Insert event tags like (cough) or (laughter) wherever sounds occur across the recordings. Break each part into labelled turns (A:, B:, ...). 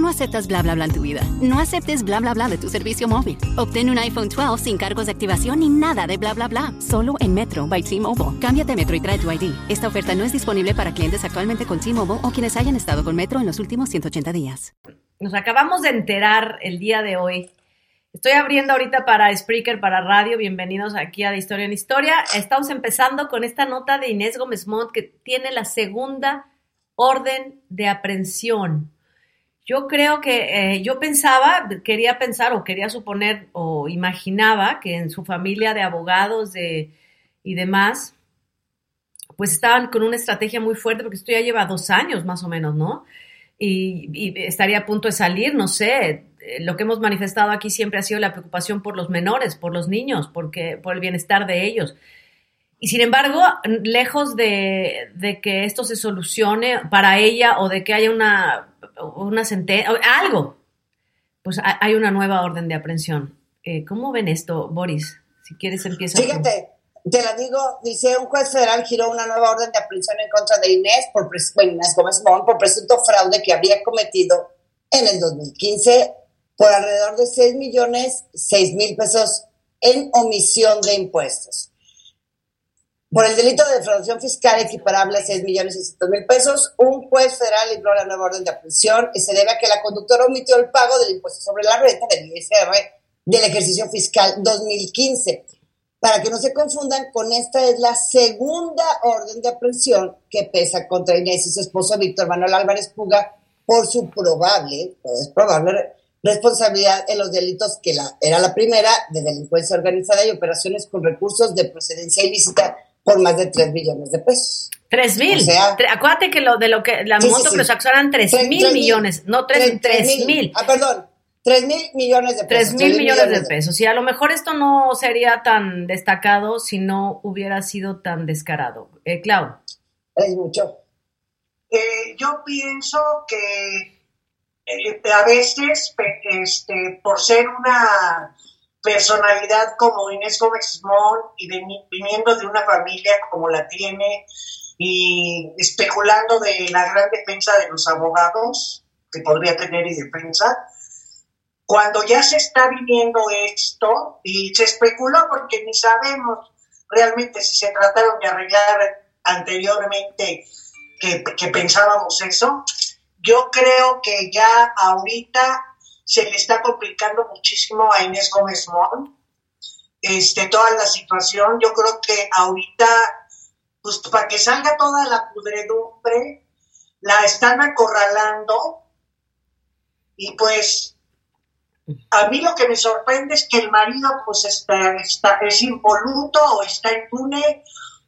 A: No aceptas bla bla bla en tu vida. No aceptes bla bla bla de tu servicio móvil. Obtén un iPhone 12 sin cargos de activación ni nada de bla bla bla. Solo en Metro by T-Mobile. Cámbiate Metro y trae tu ID. Esta oferta no es disponible para clientes actualmente con T-Mobile o quienes hayan estado con Metro en los últimos 180 días.
B: Nos acabamos de enterar el día de hoy. Estoy abriendo ahorita para Spreaker, para radio. Bienvenidos aquí a De Historia en Historia. Estamos empezando con esta nota de Inés Gómez Montt que tiene la segunda orden de aprehensión yo creo que eh, yo pensaba, quería pensar o quería suponer o imaginaba que en su familia de abogados de, y demás, pues estaban con una estrategia muy fuerte, porque esto ya lleva dos años más o menos, ¿no? Y, estaría a punto de salir, no sé. Eh, lo que hemos manifestado aquí siempre ha sido la preocupación por los menores, por los niños, porque, por el bienestar de ellos. Y sin embargo, lejos de, que esto se solucione para ella o de que haya una una sentencia, algo, pues hay una nueva orden de aprehensión. Eh, ¿Cómo ven esto, Boris? Si quieres empieza.
C: Fíjate, te la digo, dice un juez federal giró una nueva orden de aprehensión en contra de Inés por bueno, Inés Gómez por presunto fraude que había cometido en el 2015 por alrededor de 6 millones 6 mil pesos en omisión de impuestos por el delito de defraudación fiscal equiparable a 6 millones y mil pesos, un juez federal libró la nueva orden de aprehensión y se debe a que la conductora omitió el pago del impuesto sobre la renta del ISR del ejercicio fiscal 2015. Para que no se confundan, con esta es la segunda orden de aprehensión que pesa contra Inés y su esposo Víctor Manuel Álvarez Puga por su probable, es probable, responsabilidad en los delitos que la, era la primera de delincuencia organizada y operaciones con recursos de procedencia ilícita por más de 3 millones de pesos.
B: 3 mil. Acuérdate que lo de lo que la moto que lo sacó eran 3 mil millones, no 3 mil.
C: Ah, perdón. 3 mil millones de
B: pesos. 3 mil millones, de pesos. Y a lo mejor esto no sería tan destacado si no hubiera sido tan descarado. Eh, Clau.
C: Es mucho.
D: Eh, yo pienso que eh, a veces, este, por ser una personalidad como Inés Gómez Mon y viniendo de una familia como la tiene y especulando de la gran defensa de los abogados que podría tener y defensa, cuando ya se está viviendo esto y se especuló porque ni sabemos realmente si se trataron de arreglar anteriormente que, que pensábamos eso, yo creo que ya ahorita se le está complicando muchísimo a Inés Gómez Mon este, toda la situación. Yo creo que ahorita, pues para que salga toda la pudredumbre, la están acorralando y pues a mí lo que me sorprende es que el marido pues está, está es impoluto o está impune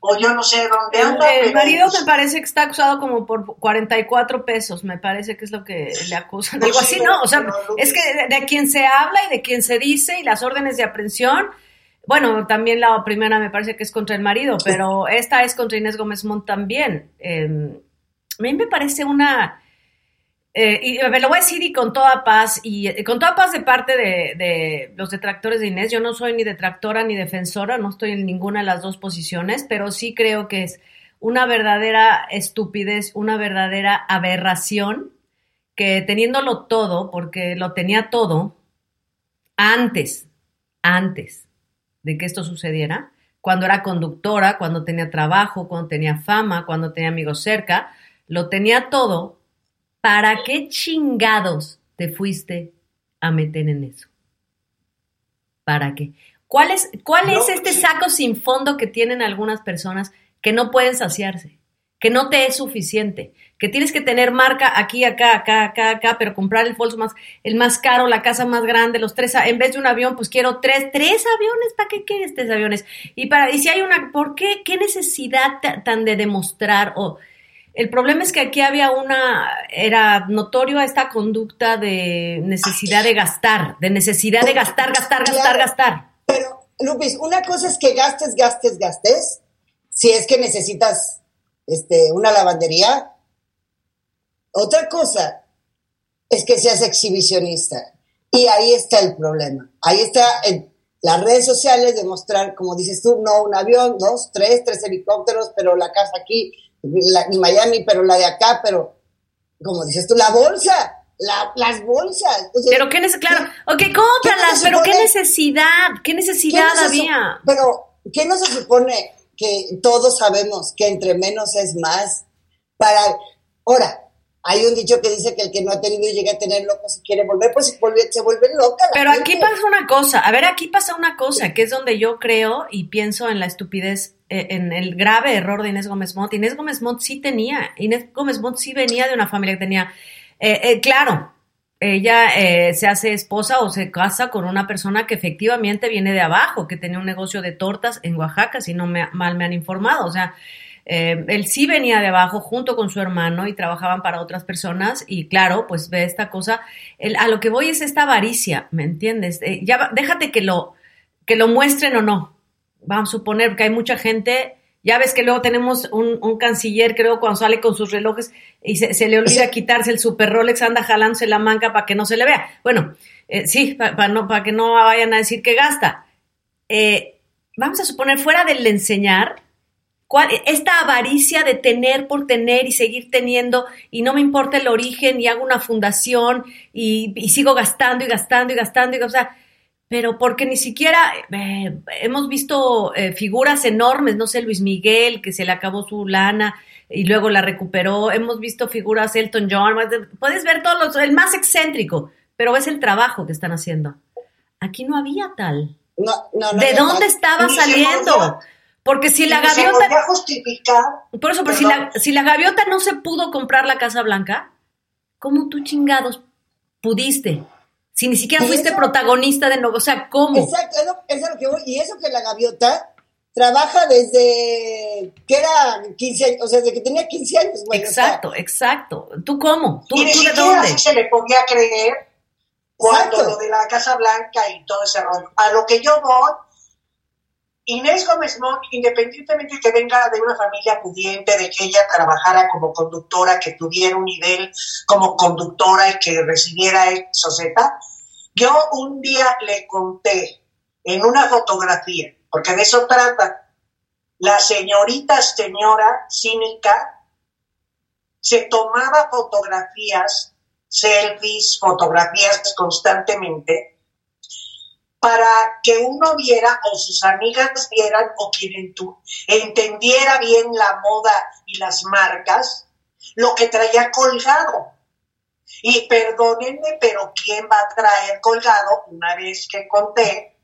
D: o yo no sé dónde anda.
B: El, marido me parece que está acusado como por 44 pesos, me parece que es lo que le acusan. Pues Algo así, ¿no? O sea, es que de, quien se habla y de quien se dice y las órdenes de aprehensión, bueno, también la primera me parece que es contra el marido, pero esta es contra Inés Gómez Mont también. Em, a mí me parece una eh, y me lo voy a decir y con toda paz, y eh, con toda paz de parte de, los detractores de Inés, yo no soy ni detractora ni defensora, no estoy en ninguna de las dos posiciones, pero sí creo que es una verdadera estupidez, una verdadera aberración, que teniéndolo todo, porque lo tenía todo, antes, antes de que esto sucediera, cuando era conductora, cuando tenía trabajo, cuando tenía fama, cuando tenía amigos cerca, lo tenía todo ¿para qué chingados te fuiste a meter en eso? ¿Para qué? ¿Cuál es, cuál es este saco sin fondo que tienen algunas personas que no pueden saciarse? Que no te es suficiente, que tienes que tener marca aquí, acá, acá, acá, acá, pero comprar el bolso más, el más caro, la casa más grande, los tres, en vez de un avión, pues quiero tres, tres aviones, ¿para qué quieres tres aviones? Y para, y si hay una, ¿por qué? ¿Qué necesidad tan de demostrar o el problema es que aquí había una, era notorio esta conducta de necesidad de gastar, de necesidad de gastar, gastar, gastar, gastar.
C: Pero, Lupis, una cosa es que gastes, gastes, gastes, si es que necesitas este, una lavandería. Otra cosa es que seas exhibicionista. Y ahí está el problema. Ahí está en las redes sociales demostrar, como dices tú, no un avión, dos, tres, tres helicópteros, pero la casa aquí, en Miami, pero la de acá, pero como dices tú, la bolsa, las bolsas.
B: pero qué necesidad, claro, ok, cómpralas, pero qué necesidad, qué necesidad había.
C: Pero, ¿qué no se supone que todos sabemos que entre menos es más? Para, ahora, hay un dicho que dice que el que no ha tenido llega a tener loco si quiere volver, pues se vuelve, se vuelve loca.
B: Pero aquí pasa una cosa, a ver, aquí pasa una cosa, que es donde yo creo y pienso en la estupidez, en el grave error de Inés Gómez Mont. Inés Gómez Mont sí tenía, Inés Gómez Mont sí venía de una familia que tenía, eh, eh, claro, ella se hace esposa o se casa con una persona que efectivamente viene de abajo, que tenía un negocio de tortas en Oaxaca, si no me, mal me han informado, o sea, eh, él sí venía de abajo junto con su hermano y trabajaban para otras personas y claro, pues ve esta cosa. a lo que voy es esta avaricia, ¿me entiendes? Eh, ya déjate que lo, que lo muestren o no. Vamos a suponer que hay mucha gente, ya ves que luego tenemos un, canciller, creo, cuando sale con sus relojes y se, le olvida quitarse el super Rolex, anda jalándose la manga para que no se le vea. Bueno, eh, sí, para no, para que no vayan a decir que gasta. vamos a suponer, fuera del enseñar, esta avaricia de tener por tener y seguir teniendo y no me importa el origen y hago una fundación y, sigo gastando y gastando y gastando y o sea, pero porque ni siquiera eh, hemos visto eh, figuras enormes, no sé, Luis Miguel, que se le acabó su lana y luego la recuperó, hemos visto figuras Elton John, puedes ver todos los, el más excéntrico, pero es el trabajo que están haciendo. Aquí no había tal. ¿De dónde estaba saliendo? Porque si la gaviota. por eso, pero si la, si la gaviota no se pudo comprar la Casa Blanca, ¿cómo tú chingados pudiste? Si ni siquiera fuiste protagonista de nuevo, o sea, ¿cómo?
C: Exacto, eso, es lo que voy. Y eso que la gaviota trabaja desde que era 15 años, o sea, desde que tenía 15 años.
B: exacto, exacto. ¿Tú cómo? ¿Tú,
D: y
B: ¿tú
D: de dónde? se le podía creer cuando lo de la Casa Blanca y todo ese rollo. A lo que yo voy Inés Gómez Montt, independientemente de que venga de una familia pudiente, de que ella trabajara como conductora, que tuviera un nivel como conductora y que recibiera eso, Z, yo un día le conté en una fotografía, porque de eso trata, la señorita señora cínica se tomaba fotografías, selfies, fotografías constantemente, para que uno viera o sus amigas vieran o quien entendiera bien la moda y las marcas, lo que traía colgado. Y perdónenme, pero ¿quién va a traer colgado una vez que conté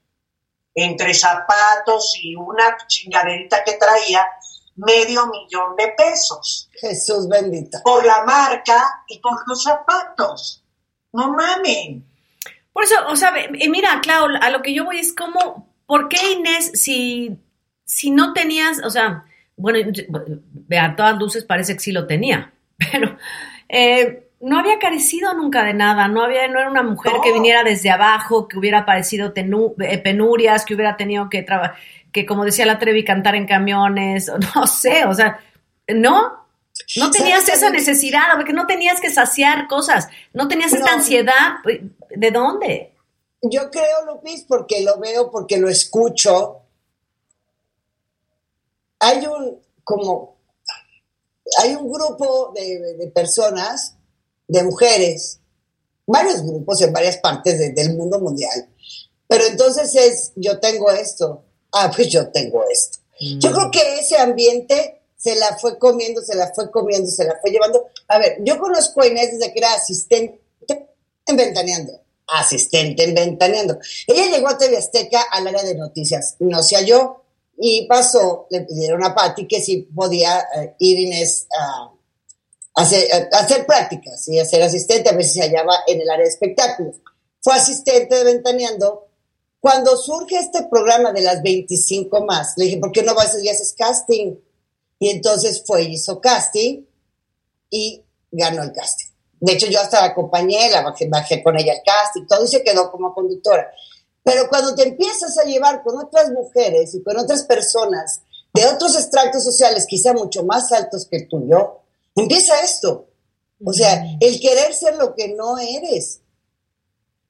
D: entre zapatos y una chingaderita que traía medio millón de pesos?
C: Jesús bendito.
D: Por la marca y por los zapatos. No mamen.
B: Por eso, o sea, mira, Clau, a lo que yo voy es como, ¿por qué Inés, si, si no tenías, o sea, bueno, a todas luces parece que sí lo tenía, (laughs) pero eh, no había carecido nunca de nada, no había, no era una mujer que viniera desde abajo, que hubiera padecido eh, penurias, que hubiera tenido que trabajar, que como decía la Trevi, cantar en camiones, (laughs) no sé, o sea, no, no tenías esa necesidad, porque no tenías que saciar cosas, no tenías esta ansiedad. ¿De dónde?
C: Yo creo, Lupis, porque lo veo, porque lo escucho. Hay un, como, hay un grupo de, personas, de mujeres, varios grupos en varias partes del mundo mundial. Pero entonces es, yo tengo esto, ah, pues yo tengo esto. Yo creo que ese ambiente se la fue comiendo, se la fue comiendo, se la fue llevando. A ver, yo conozco a Inés desde que era asistente en Ventaneando, asistente en Ventaneando. Ella llegó a TV Azteca al área de noticias, no se halló y pasó, le pidieron a Patti que si podía eh, ir a, hacer, hacer, prácticas y a ser asistente, a ver si se hallaba en el área de espectáculos. Fue asistente de Ventaneando. Cuando surge este programa de las 25 más, le dije, ¿por qué no vas y haces casting? Y entonces fue, hizo casting y ganó el casting. De hecho, yo hasta la acompañé, la bajé, con ella al casting, todo y se quedó como conductora. Pero cuando te empiezas a llevar con otras mujeres y con otras personas de otros extractos sociales, quizá mucho más altos que el tuyo, empieza esto. O sea, el querer ser lo que no eres.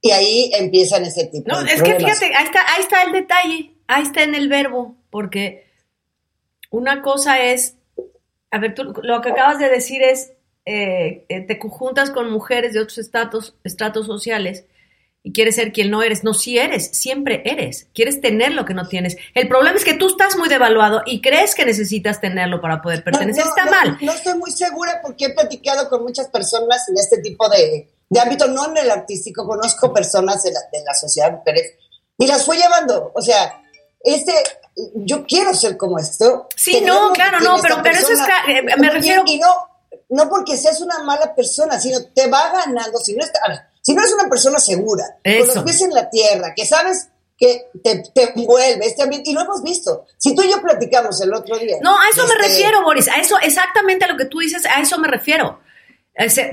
C: Y ahí empiezan ese tipo
B: no,
C: de
B: es que fíjate, ahí está, ahí está el detalle, ahí está en el verbo, porque una cosa es, a ver, tú lo que acabas de decir es, eh, eh, te juntas con mujeres de otros estratos, estratos sociales y quieres ser quien no eres. No, sí eres, siempre eres. Quieres tener lo que no tienes. El problema es que tú estás muy devaluado y crees que necesitas tenerlo para poder pertenecer.
C: No, no,
B: Está
C: no,
B: mal.
C: No estoy muy segura porque he platicado con muchas personas en este tipo de, de ámbito, no en el artístico, conozco personas de la, de la sociedad mujeres y las fui llevando. O sea, este, yo quiero ser como esto.
B: Sí, no, claro, no, pero, pero eso es, eh, me refiero,
C: Y, no, no porque seas una mala persona, sino te va ganando. Si no, está- si no eres una persona segura, con los pies en la tierra, que sabes que te, te envuelve este ambiente, y lo hemos visto. Si tú y yo platicamos el otro día.
B: No, a eso me
C: este,
B: refiero, Boris. A eso, exactamente a lo que tú dices, a eso me refiero.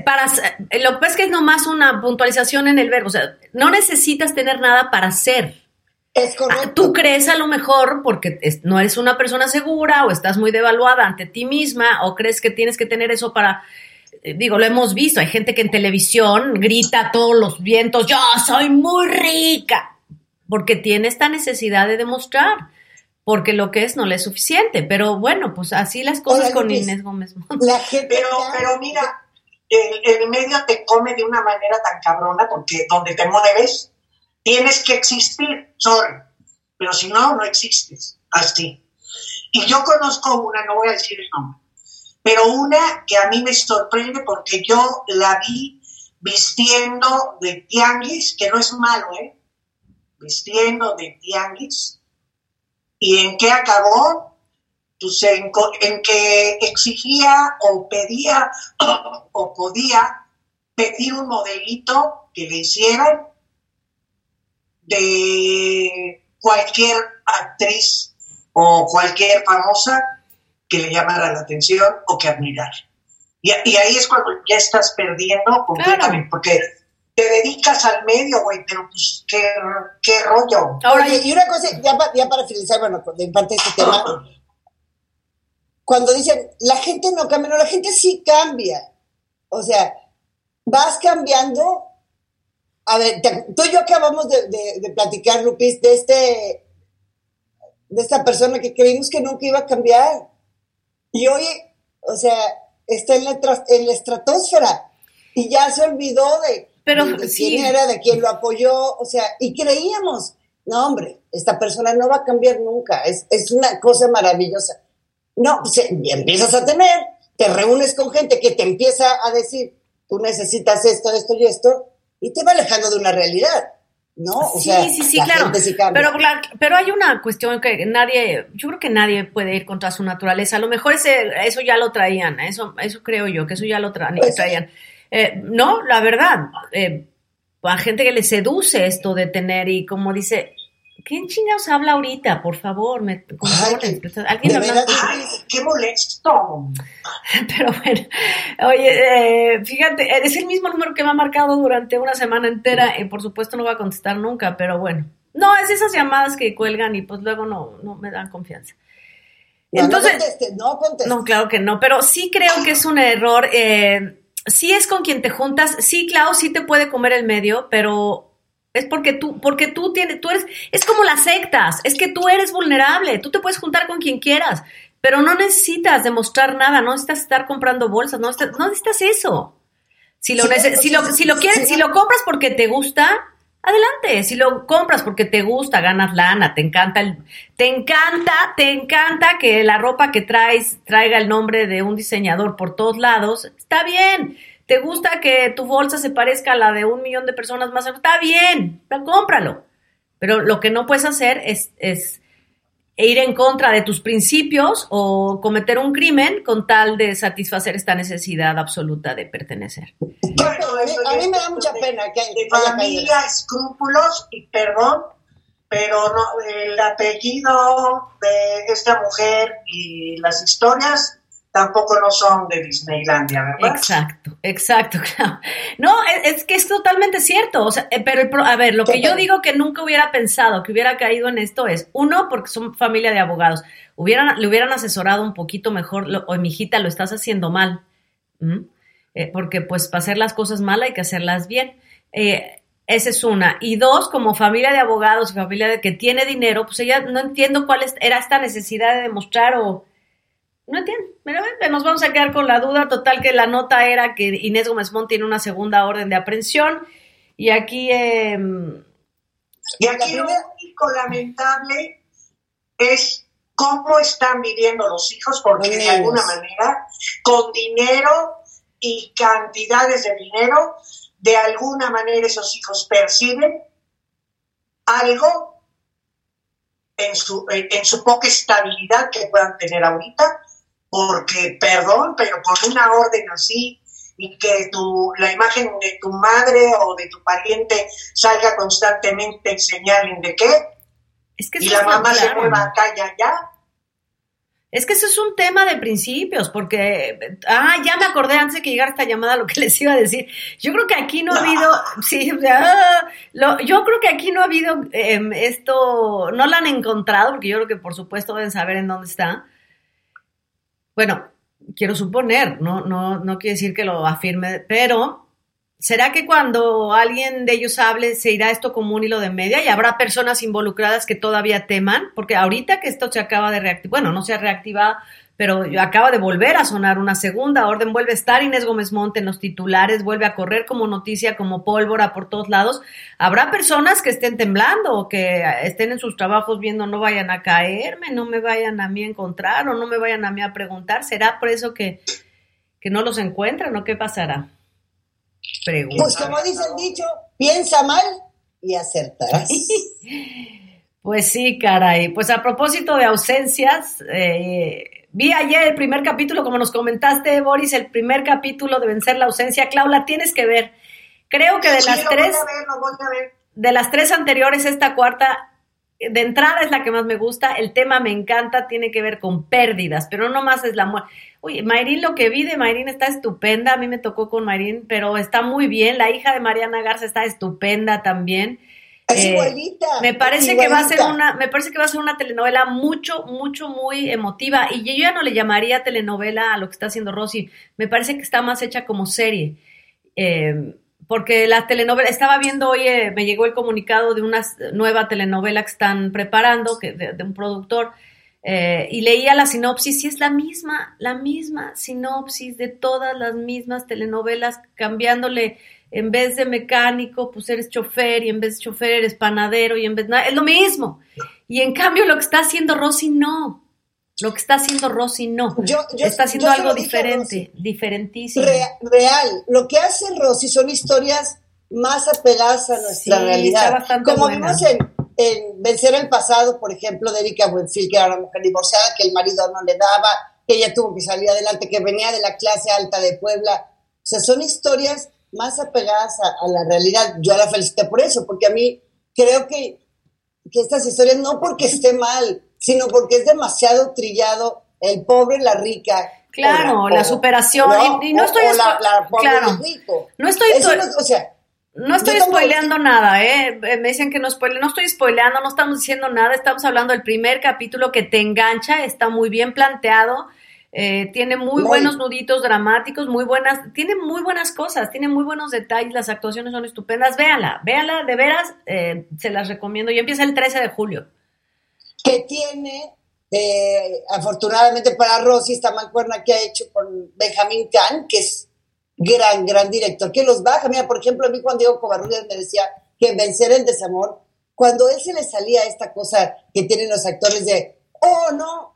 B: Para, eh, lo que pasa es que es nomás una puntualización en el verbo. O sea, no necesitas tener nada para ser.
C: Es
B: Ah,
C: correcto.
B: Tú crees a lo mejor porque no eres una persona segura o estás muy devaluada ante ti misma o crees que tienes que tener eso para... eh, Digo, lo hemos visto, hay gente que en televisión grita a todos los vientos, yo soy muy rica, porque tiene esta necesidad de demostrar, porque lo que es no le es suficiente. Pero bueno, pues así las cosas con Inés Gómez.
C: La gente
D: Pero,
C: ya-
D: pero mira, el, el medio te come de una manera tan cabrona porque donde te mueves tienes que existir, sorry. Pero si no, no existes. Así. Y yo conozco una, no voy a decir el nombre, pero una que a mí me sorprende porque yo la vi vistiendo de tianguis, que no es malo, ¿eh? Vistiendo de tianguis. ¿Y en qué acabó? Pues en, en que exigía o pedía (coughs) o podía pedir un modelito que le hicieran de cualquier actriz o cualquier famosa que le llamara la atención o que admirara. Y, y ahí es cuando ya estás perdiendo completamente, porque te dedicas al medio, güey, pero pues qué, qué rollo.
B: Ahora,
C: y una cosa, ya, pa- ya para finalizar, bueno, de parte de este tema, cuando dicen, la gente no cambia, no, la gente sí cambia. O sea, vas cambiando. A ver, te- tú y yo acabamos de, de- de platicar, Lupis, de este, de esta persona que creímos que nunca iba a cambiar. Y hoy, o sea, está en la, en la estratosfera y ya se olvidó de,
B: Pero,
C: de- de
B: sí.
C: quién era, de quién lo apoyó, o sea, y creíamos, no, hombre, esta persona no va a cambiar nunca, es, es una cosa maravillosa. No, pues, eh, empiezas a tener, te reúnes con gente que te empieza a decir, tú necesitas esto, esto y esto, y te va alejando de una realidad, ¿no? O
B: sí,
C: sea,
B: sí, sí,
C: la
B: claro.
C: sí.
B: Pero, pero hay una cuestión que nadie, yo creo que nadie puede ir contra su naturaleza. A lo mejor ese, eso ya lo traían, eso, eso creo yo, que eso ya lo tra-
C: Pues
B: traían. Eh, no, la verdad, eh, a gente que le seduce esto de tener y como dice, ¿quién chingados habla ahorita? Por favor, me
C: Ay,
B: alguien
C: de
D: Ay, qué molesto. (laughs)
B: Pero bueno, oye, eh, fíjate, es el mismo número que me ha marcado durante una semana entera y por supuesto no va a contestar nunca, pero bueno. No, es esas llamadas que cuelgan y pues luego no, no me dan confianza.
C: No,
B: Entonces,
C: no contestes, no contestes.
B: no, claro que no, pero sí creo que es un error. Eh, sí es con quien te juntas, sí, claro, sí te puede comer el medio, pero es porque tú, porque tú tienes, tú eres, es como las sectas, es que tú eres vulnerable, tú te puedes juntar con quien quieras, pero no necesitas demostrar nada, no necesitas estar comprando bolsas, no necesitas, no necesitas eso. Si lo,
C: Sí,
B: si lo, si lo quieres, si lo compras porque te gusta, adelante. Si lo compras porque te gusta, ganas lana, te encanta el, te encanta, te encanta que la ropa que traes traiga el nombre de un diseñador por todos lados, está bien. Te gusta que tu bolsa se parezca a la de un millón de personas más, está bien, pero cómpralo. Pero lo que no puedes hacer es, es ir en contra de tus principios o cometer un crimen con tal de satisfacer esta necesidad absoluta de pertenecer.
D: Bueno,
C: a mí-
D: eso
C: a mí me da mucha
D: de-
C: pena que
D: de
C: haya caído
D: familia, escrúpulos y perdón, pero no, el apellido de esta mujer y las historias tampoco no son de Disneylandia, ¿verdad?
B: Exacto, exacto, (laughs) claro. No, es, es que es totalmente cierto. O sea, eh, pero el a ver, lo que yo digo que nunca hubiera pensado que hubiera caído en esto es, uno, porque son familia de abogados, hubieran, le hubieran asesorado un poquito mejor, lo, o mi hijita, lo estás haciendo mal. ¿Mm? eh, porque pues para hacer las cosas mal hay que hacerlas bien. Eh, esa es una. Y dos, como familia de abogados y familia de que tiene dinero, pues ella no entiendo cuál era esta necesidad de demostrar o... No entiendo. Pero nos vamos a quedar con la duda. Total que la nota era que Inés Gómez Mont tiene una segunda orden de aprehensión. Y aquí...
D: Em, y aquí lo único lamentable es cómo están viviendo los hijos, porque de alguna manera, con dinero y cantidades de dinero, de alguna manera esos hijos perciben algo en su, en su poca estabilidad que puedan tener ahorita, porque, perdón, pero con una orden así y que tu, la imagen de tu madre o de tu pariente salga constantemente en señal de qué, es que y la mamá se mueva acá y allá,
B: es que eso es un tema de principios, porque, ah, ya me acordé antes de que llegara esta llamada lo que (laughs) les iba a decir. Yo creo que aquí no ha habido, (laughs) sí, o sea, yo creo que aquí no ha habido em, esto, no lo han encontrado, porque yo creo que por supuesto deben saber en dónde está. Bueno, quiero suponer, no, no, no quiere decir que lo afirme, pero ¿Será que cuando alguien de ellos hable se irá esto como un hilo de media y habrá personas involucradas que todavía teman? Porque ahorita que esto se acaba de reactivar, bueno, no se ha reactivado, pero acaba de volver a sonar una segunda orden, vuelve a estar Inés Gómez Monte en los titulares, vuelve a correr como noticia, como pólvora por todos lados. Habrá personas que estén temblando o que estén en sus trabajos viendo no vayan a caerme, no me vayan a mí a encontrar o no me vayan a mí a preguntar. ¿Será por eso que, que no los encuentran o qué pasará?
C: Pues como dice el dicho, piensa mal y acertarás. (laughs)
B: pues sí, caray. Pues a propósito de ausencias, eh, vi ayer el primer capítulo, como nos comentaste, Boris, el primer capítulo de Vencer la ausencia. Claula, tienes que ver. Creo que de las tres, de las tres anteriores, esta cuarta de entrada es la que más me gusta, el tema me encanta, tiene que ver con pérdidas, pero no más es la muerte. Uy, Mayrín, lo que vi de Mayrín está estupenda, a mí me tocó con Mayrín, pero está muy bien, la hija de Mariana Garza está estupenda también.
C: Es eh, igualita.
B: Me parece que va a ser una, me parece que va a ser una telenovela mucho, mucho, muy emotiva. Y yo ya no le llamaría telenovela a lo que está haciendo Rosy. Me parece que está más hecha como serie. Eh, porque la telenovela, estaba viendo hoy, eh, me llegó el comunicado de una nueva telenovela que están preparando, que de, un productor, eh, y leía la sinopsis y es la misma, la misma sinopsis de todas las mismas telenovelas, cambiándole, en vez de mecánico, pues eres chofer, y en vez de chofer eres panadero, y en vez de es lo mismo. Y en cambio lo que está haciendo Rosy no. Lo que está haciendo Rosy no. está haciendo algo diferente, diferentísimo.
C: Real, Lo que hace Rosy son historias más apegadas a nuestra realidad. Como vimos en, Vencer el pasado, por ejemplo, de Erika Buenfil, que era una mujer divorciada, que el marido no le daba, que ella tuvo que salir adelante, que venía de la clase alta de Puebla. O sea, son historias más apegadas a, la realidad. Yo la felicité por eso, porque a mí creo que, que estas historias, no porque esté mal, sino porque es demasiado trillado el pobre, la rica.
B: Claro, la, superación. y, no estoy. claro, No estoy. o sea, no estoy spoileando nada, ¿eh? ¿eh? Me dicen que no spoile. No estoy spoileando, no estamos diciendo nada. Estamos hablando del primer capítulo que te engancha, está muy bien planteado. Eh, tiene muy, buenos nuditos dramáticos, muy buenas, tiene muy buenas cosas, tiene muy buenos detalles, las actuaciones son estupendas. Véala, véala, de veras, eh, se las recomiendo. Y empieza el 13 de julio
C: que tiene, eh, afortunadamente para Rosy, esta mancuerna que ha hecho con Benjamín Kahn, que es gran, gran director, que los baja. Mira, por ejemplo, a mí cuando Diego Covarrubias me decía que vencer el desamor, cuando él se le salía esta cosa que tienen los actores de, oh, no.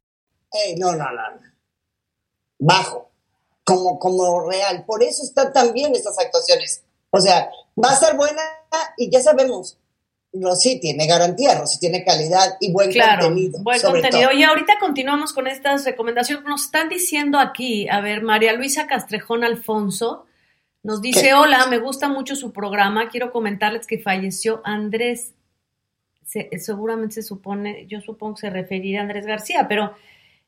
C: Hey, no, no, no. Bajo. Como, como real. Por eso están tan bien estas actuaciones. O sea, va a ser buena y ya sabemos. Rosy tiene garantía, Rosy tiene calidad y buen
B: Claro,
C: contenido.
B: buen
C: sobre
B: contenido.
C: todo.
B: Y ahorita continuamos con estas recomendaciones. Nos están diciendo aquí, a ver, María Luisa Castrejón Alfonso nos dice,
C: ¿Qué?
B: hola, me gusta mucho su programa. Quiero comentarles que falleció Andrés, se- seguramente se supone, yo supongo que se referirá a Andrés García, pero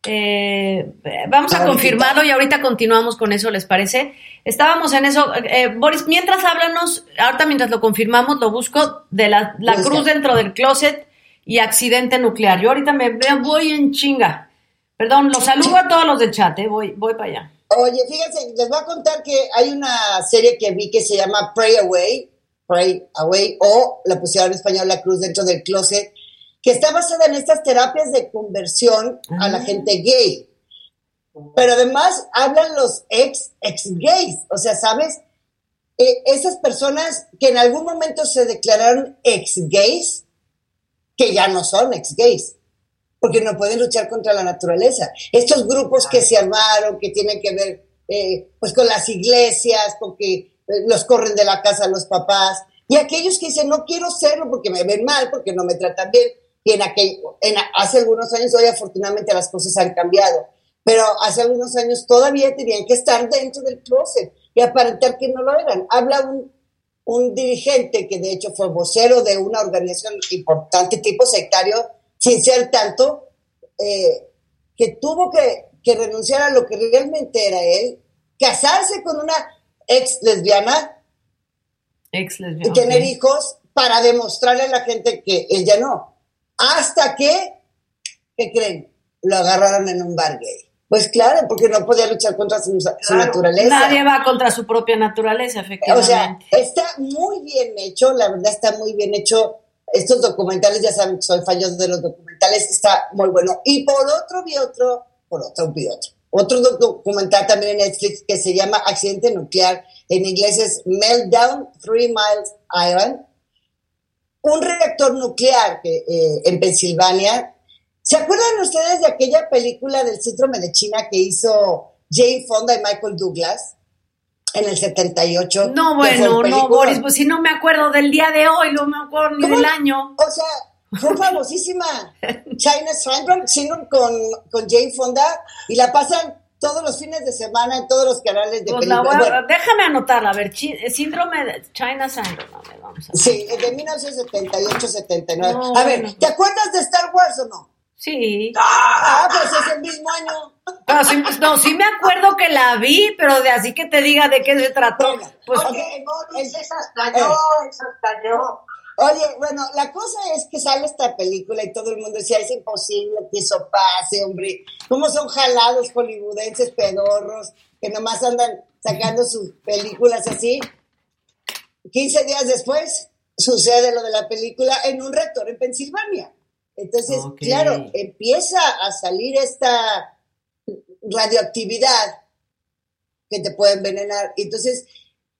B: eh, vamos a confirmarlo y ahorita continuamos con eso, ¿les parece? Estábamos en eso. Eh, Boris, mientras háblanos, ahorita mientras lo confirmamos, lo busco de la, la cruz dentro del closet y accidente nuclear. Yo ahorita me veo, voy en chinga. Perdón, los saludo a todos los del chat, eh, voy, voy para allá.
C: Oye, fíjense, les voy a contar que hay una serie que vi que se llama Pray Away, Pray Away, o la pusieron en español La Cruz dentro del closet, que está basada en estas terapias de conversión a la
B: Ah.
C: gente gay. Pero además hablan los ex, ex gays, o sea, ¿sabes? Eh, esas personas que en algún momento se declararon ex gays, que ya no son ex gays, porque no pueden luchar contra la naturaleza. Estos grupos que se armaron, que tienen que ver eh, pues con las iglesias, con que eh, los corren de la casa los papás, y aquellos que dicen, no quiero serlo porque me ven mal, porque no me tratan bien, y en aquel, en, hace algunos años, hoy afortunadamente las cosas han cambiado, pero hace algunos años todavía tenían que estar dentro del closet y aparentar que no lo eran. Habla un, un dirigente que de hecho fue vocero de una organización importante tipo sectario, sin ser tanto, eh, que tuvo que, que renunciar a lo que realmente era él, casarse con una ex lesbiana
B: Ex
C: y tener hijos para demostrarle a la gente que él ya no. Hasta que, ¿qué creen? Lo agarraron en un bar gay. Pues claro, porque no podía luchar contra su, naturaleza.
B: Nadie va contra su propia naturaleza,
C: O
B: efectivamente.
C: sea, está muy bien hecho, la verdad está muy bien hecho. Estos documentales, ya saben que soy fallo de los documentales, está muy bueno. Y por otro vi otro, por otro vi otro. Otro documental también en Netflix que se llama Accidente Nuclear, en inglés es Meltdown Three Miles Island. Un reactor nuclear que, eh, en Pensilvania. ¿Se acuerdan ustedes de aquella película del síndrome de China que hizo Jane Fonda y Michael Douglas? en el 78.
B: No, bueno, no. Boris, pues si no me acuerdo del día de hoy, no me acuerdo ni del año.
C: O sea, fue famosísima. (laughs) China Syndrome, con, con Jane Fonda, y la pasan todos los fines de semana en todos los canales de
B: Pues la
C: películas.
B: voy a-
C: Bueno,
B: déjame anotarla, a ver, chi- síndrome de China Syndrome, a ver, vamos a ver.
C: sí, de 1978-79.
B: No,
C: a ver,
B: bueno.
C: ¿te acuerdas de Star Wars o no?
B: Sí.
C: Ah, pues es el mismo año.
B: Pero sí, no, sí me acuerdo que la vi, pero de así que te diga de qué se trató. Pues.
D: Oye, Boris, es hasta yo, es hasta yo.
C: Oye, bueno, la cosa es que sale esta película y todo el mundo decía, es imposible que eso pase, hombre. ¿Cómo son jalados hollywoodenses pedorros que nomás andan sacando sus películas así? 15 días después sucede lo de la película en un reactor en Pensilvania. Entonces, claro, empieza a salir esta radioactividad que te puede envenenar. Entonces,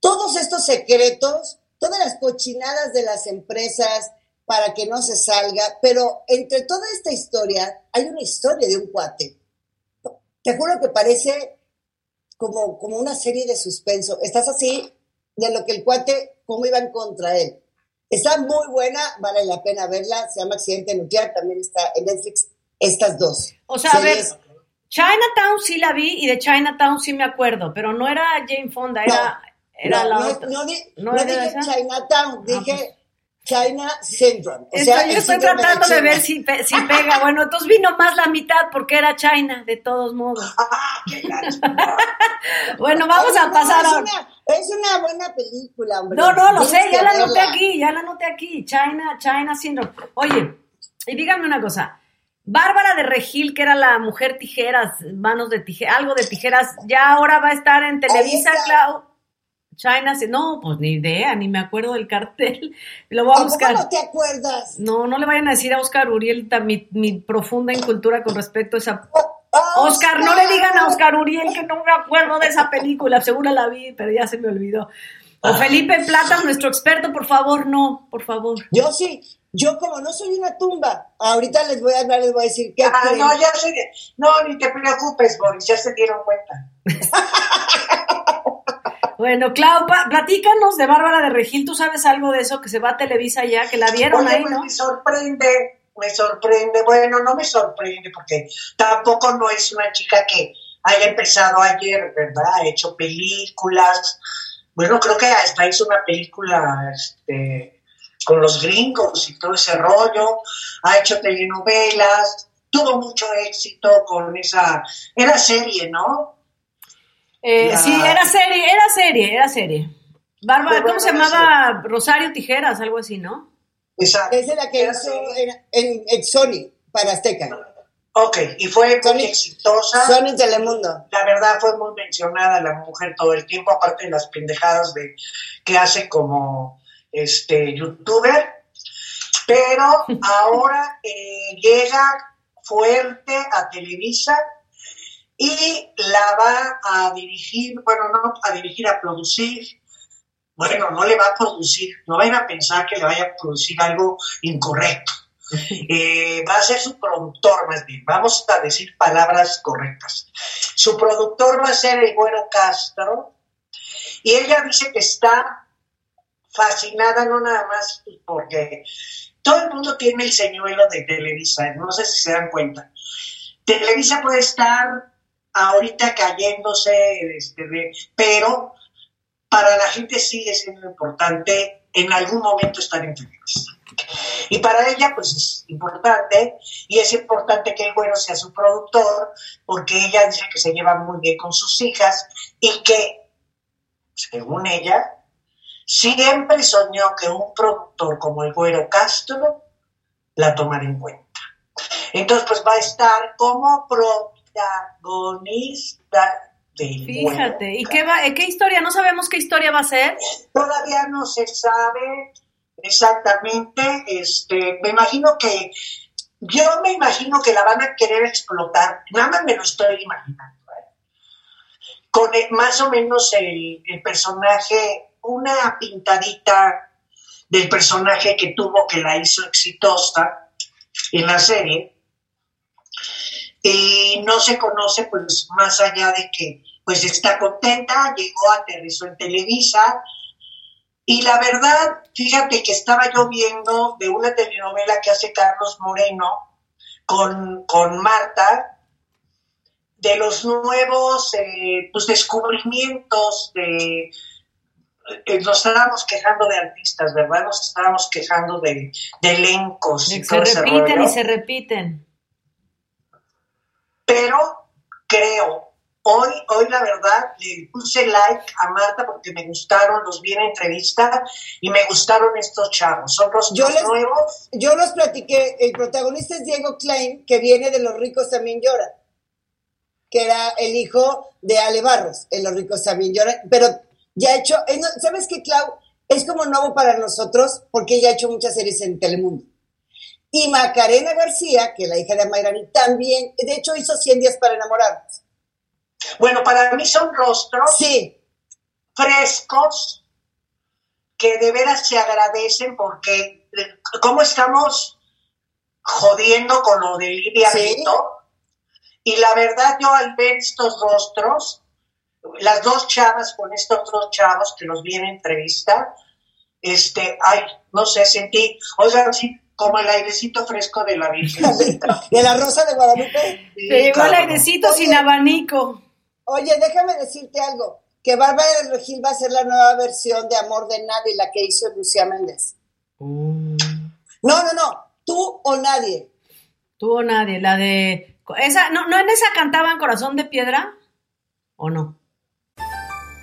C: todos estos secretos, todas las cochinadas de las empresas para que no se salga, pero entre toda esta historia hay una historia de un cuate. Te juro que parece como, como una serie de suspenso. Estás así de lo que el cuate, cómo iban contra él. Está muy buena, vale la pena verla. Se llama Accidente Nuclear, también está en Netflix. Estas dos.
B: O sea, a ver. Chinatown sí la vi y de Chinatown sí me acuerdo, pero no era Jane Fonda, era, era
C: no,
B: la
C: no,
B: otra.
C: no di-
B: ¿No
C: dije
B: esa? Ah,
C: Chinatown, dije China Syndrome. O
B: Estoy-
C: sea,
B: yo estoy
C: síndrome
B: tratando de ver si, pe- si pega. Bueno, entonces vino más la mitad porque era China, de todos modos.
D: Ah, qué. (laughs)
B: Bueno, vamos a
C: No,
B: pasar
C: es una, es una buena película, hombre.
B: No, no, lo
C: Tienes
B: sé, ya la
C: verla.
B: aquí, ya la anoté aquí. China, China Syndrome. Oye, y díganme una cosa. Bárbara de Regil, que era la mujer tijeras, manos de tijeras, algo de tijeras, ya ahora va a estar en Televisa. Clau. China, no, pues ni idea, ni me acuerdo del cartel. (laughs) Lo voy a
C: ¿A poco
B: buscar.
C: no te acuerdas?
B: No, no le vayan a decir a Oscar Uriel mi, mi profunda incultura con respecto a esa Oscar, no le digan a Oscar Uriel que no me acuerdo de esa película, seguro la vi, pero ya se me olvidó. O Felipe Plata, nuestro experto, por favor, no, por favor.
C: Yo sí, yo como no soy una tumba, ahorita les voy a hablar, les voy a decir qué
D: Ah,
C: creen.
D: no, ya sé. de- No, ni te preocupes, Boris, ya se dieron cuenta. (laughs)
B: Bueno, Clau, platícanos de Bárbara de Regil, ¿tú sabes algo de eso que se va a Televisa ya, que la vieron
D: Oye,
B: ahí,
D: pues
B: no?
D: me sorprende, me sorprende. Bueno, no me sorprende porque tampoco no es una chica que haya empezado ayer, ¿verdad? Ha hecho películas. Bueno, creo que hasta hizo una película este, con los gringos y todo ese rollo. Ha hecho telenovelas. Tuvo mucho éxito con esa. Era serie, ¿no?
B: Eh. Sí, era serie, era serie, era serie. Bárbara, ¿cómo se llamaba? Rosario Tijeras, algo así, ¿no?
D: Exacto.
C: Esa es la que
D: Era
C: hizo
D: serie.
C: en, en, en Sony, para Azteca.
D: Ok, y fue
C: Sony-
D: muy exitosa.
C: Sony Telemundo.
D: la verdad fue muy mencionada la mujer todo el tiempo, aparte de las pendejadas de que hace como este youtuber. Pero (laughs) ahora eh, llega fuerte a Televisa y la va a dirigir, bueno, no a dirigir, a producir. Bueno, no le va a producir, no vayan a pensar que le vaya a producir algo incorrecto. (laughs) Eh, va a ser su productor, más bien. Vamos a decir palabras correctas. Su productor va a ser el Güero Castro. Y ella dice que está fascinada, no nada más porque todo el mundo tiene el señuelo de Televisa, no sé si se dan cuenta. Televisa puede estar ahorita cayéndose, este, de- pero para la gente sigue siendo importante en algún momento estar en Televisa. Y para ella, pues es importante, y es importante que el güero sea su productor, porque ella dice que se lleva muy bien con sus hijas y que, según ella, siempre soñó que un productor como el güero Castro la tomara en cuenta. Entonces, pues va a estar como protagonista del
B: Fíjate, ¿y qué, va, eh, qué historia? No sabemos qué historia va a ser.
D: Todavía no se sabe exactamente, este, me imagino que, yo me imagino que la van a querer explotar, nada más me lo estoy imaginando, ¿eh? con el- más o menos el, el personaje, una pintadita del personaje que tuvo, que la hizo exitosa en la serie, y no se conoce pues más allá de que pues está contenta, llegó, aterrizó en Televisa, y la verdad, fíjate que estaba yo viendo de una telenovela que hace Carlos Moreno con, con Marta, de los nuevos eh, pues, descubrimientos de... eh, nos estábamos quejando de artistas, ¿verdad? Nos estábamos quejando de, de elencos y
B: Se repiten
D: rollo.
B: y se repiten.
D: Pero creo, hoy, hoy la verdad, le puse like a Marta porque me gustaron, los vi en entrevista y me gustaron estos chavos, son los,
C: Yo
D: los
C: les-
D: nuevos.
C: Yo los platiqué, el protagonista es Diego Klein, que viene de Los ricos también lloran, que era el hijo de Ale Barros, en Los ricos también lloran, pero ya ha hecho, eh, ¿sabes qué, Clau? Es como nuevo para nosotros porque ella ha hecho muchas series en Telemundo. Y Macarena García, que es la hija de Mayrani, también, de hecho hizo 100 días para enamorarnos.
D: Bueno, para mí son rostros
C: Sí,
D: frescos que de veras se agradecen porque cómo estamos jodiendo con lo de Lidia
C: Sí.
D: Y la verdad, yo al ver estos rostros, las dos chavas con estos dos chavos que los vi en entrevista, este, ay, no sé, sentí, oigan, sí, como el airecito fresco de la Virgen.
C: de la Rosa de Guadalupe.
B: Te llegó el airecito
C: Oye.
B: sin abanico.
C: Oye, déjame decirte algo, que Bárbara del Regil va a ser la nueva versión de Amor de Nadie, la que hizo Lucía Méndez.
B: Mm.
C: No, no, no, tú o nadie.
B: Tú o nadie, la de... Esa, no, ¿No en esa cantaban Corazón de Piedra? ¿O no?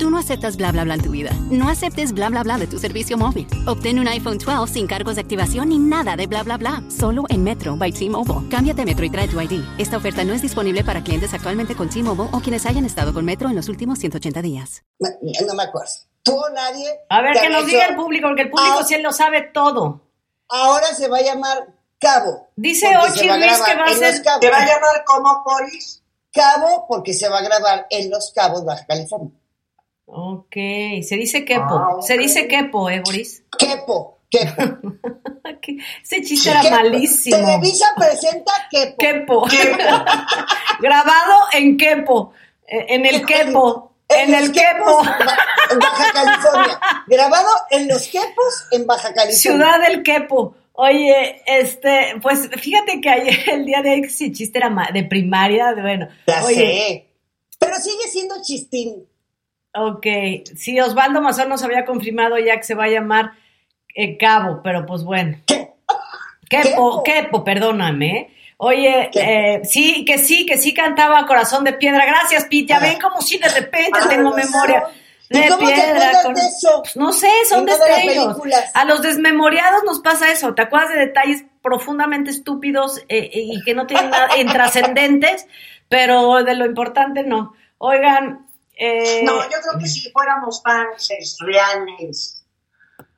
A: Tú no aceptas bla bla bla en tu vida. No aceptes bla bla bla de tu servicio móvil. Obtén un iPhone 12 sin cargos de activación ni nada de bla bla bla. Solo en Metro by T-Mobile. Cámbiate a Metro y trae tu ID. Esta oferta no es disponible para clientes actualmente con T-Mobile o quienes hayan estado con Metro en los últimos 180 días.
C: No me acuerdo. Tú o nadie.
B: A ver, que nos diga el público, porque el público
C: Ah.
B: sí lo sabe todo.
C: Ahora se va a llamar Cabo.
B: Dice Ochi
C: grabar
B: que va a ser-.
D: ¿Te va a llamar como Boris?
C: Cabo porque se va a grabar en Los Cabos, Baja California.
B: Ok, se dice quepo.
D: Ah.
B: Se dice quepo, ¿eh, Boris?
C: Quepo, Quepo. (laughs)
B: Que Ese chiste era
C: Quepo.
B: malísimo.
C: Televisa presenta Quepo.
B: Quepo. (laughs) Grabado en Quepo. eh, En el Quepo. En el Quepo.
C: En Baja California. Grabado en Los Quepos, en Baja California.
B: Ciudad del Quepo. Oye, este, pues fíjate que ayer, (laughs) el día de hoy, ese chiste era de primaria, de- bueno.
C: Ya
B: Oye,
C: sé. Pero sigue siendo chistín.
B: Ok, sí, Osvaldo Mazón nos había confirmado ya que se va a llamar eh, Cabo, pero pues bueno. Quepo,
C: Quepo.
B: Perdóname. Oye, eh, sí, que sí, que sí cantaba Corazón de Piedra. Gracias, Pete. Ya
C: Ah.
B: ven como si de repente
C: Ah,
B: tengo memoria.
C: ¿Y
B: De
C: cómo te
B: piedra.
C: acuerdas
B: con-
C: de eso?
B: No sé, son
C: En
B: destellos. A los desmemoriados nos pasa eso. ¿Te acuerdas de detalles profundamente estúpidos eh, eh, y que no tienen nada intrascendentes? Pero de lo importante no. Oigan, eh,
D: No, yo creo que si fuéramos fans reales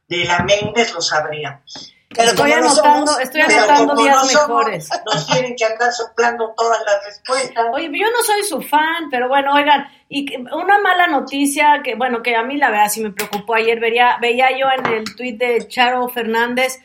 D: de la Méndez lo sabríamos.
C: Pero
B: estoy anotando,
C: somos,
B: estoy anotando días
D: no somos,
B: mejores.
D: Nos tienen que andar soplando todas las respuestas.
B: Oye, yo no soy su fan, pero bueno, oigan, y que- una mala noticia que, bueno, que a mí la verdad sí me preocupó ayer, veía, veía yo en el tuit de Charo Fernández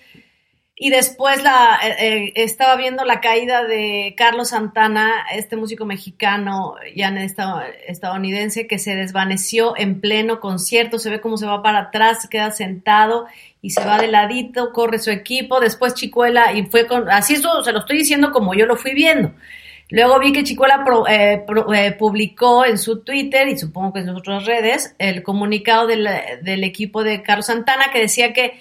B: y después la eh, eh, estaba viendo la caída de Carlos Santana, este músico mexicano ya en esta- estadounidense que se desvaneció en pleno concierto, se ve cómo se va para atrás, queda sentado y se va de ladito, corre su equipo, después Chicuela y fue con, así eso se lo estoy diciendo como yo lo fui viendo. Luego vi que Chicuela pro- eh, pro- eh, publicó en su Twitter y supongo que en otras redes el comunicado del, del equipo de Carlos Santana que decía que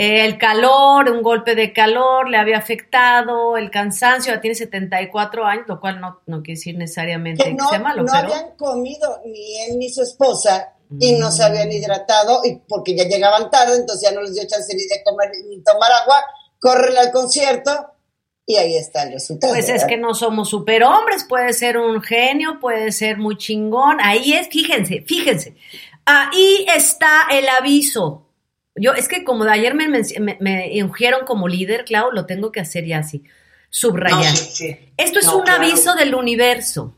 B: eh, el calor, un golpe de calor le había afectado, el cansancio, ya tiene 74 años, lo cual no, no quiere decir necesariamente
C: que
B: que,
C: no,
B: sea malo,
C: no
B: pero...
C: habían comido ni él ni su esposa y no se
B: Mm.
C: habían hidratado y porque ya llegaban tarde, entonces ya no les dio chance ni de comer ni tomar agua, corren al concierto y ahí está el resultado.
B: Pues es que no somos superhombres, puede ser un genio, puede ser muy chingón. Ahí es, fíjense, fíjense. Ahí está el aviso. Yo, es que como de ayer me, me, me ungieron como líder, Clau, lo tengo que hacer ya así.
D: No,
B: Subrayar.
D: sí, sí.
B: Esto es
D: No,
B: un
D: claro.
B: aviso del universo.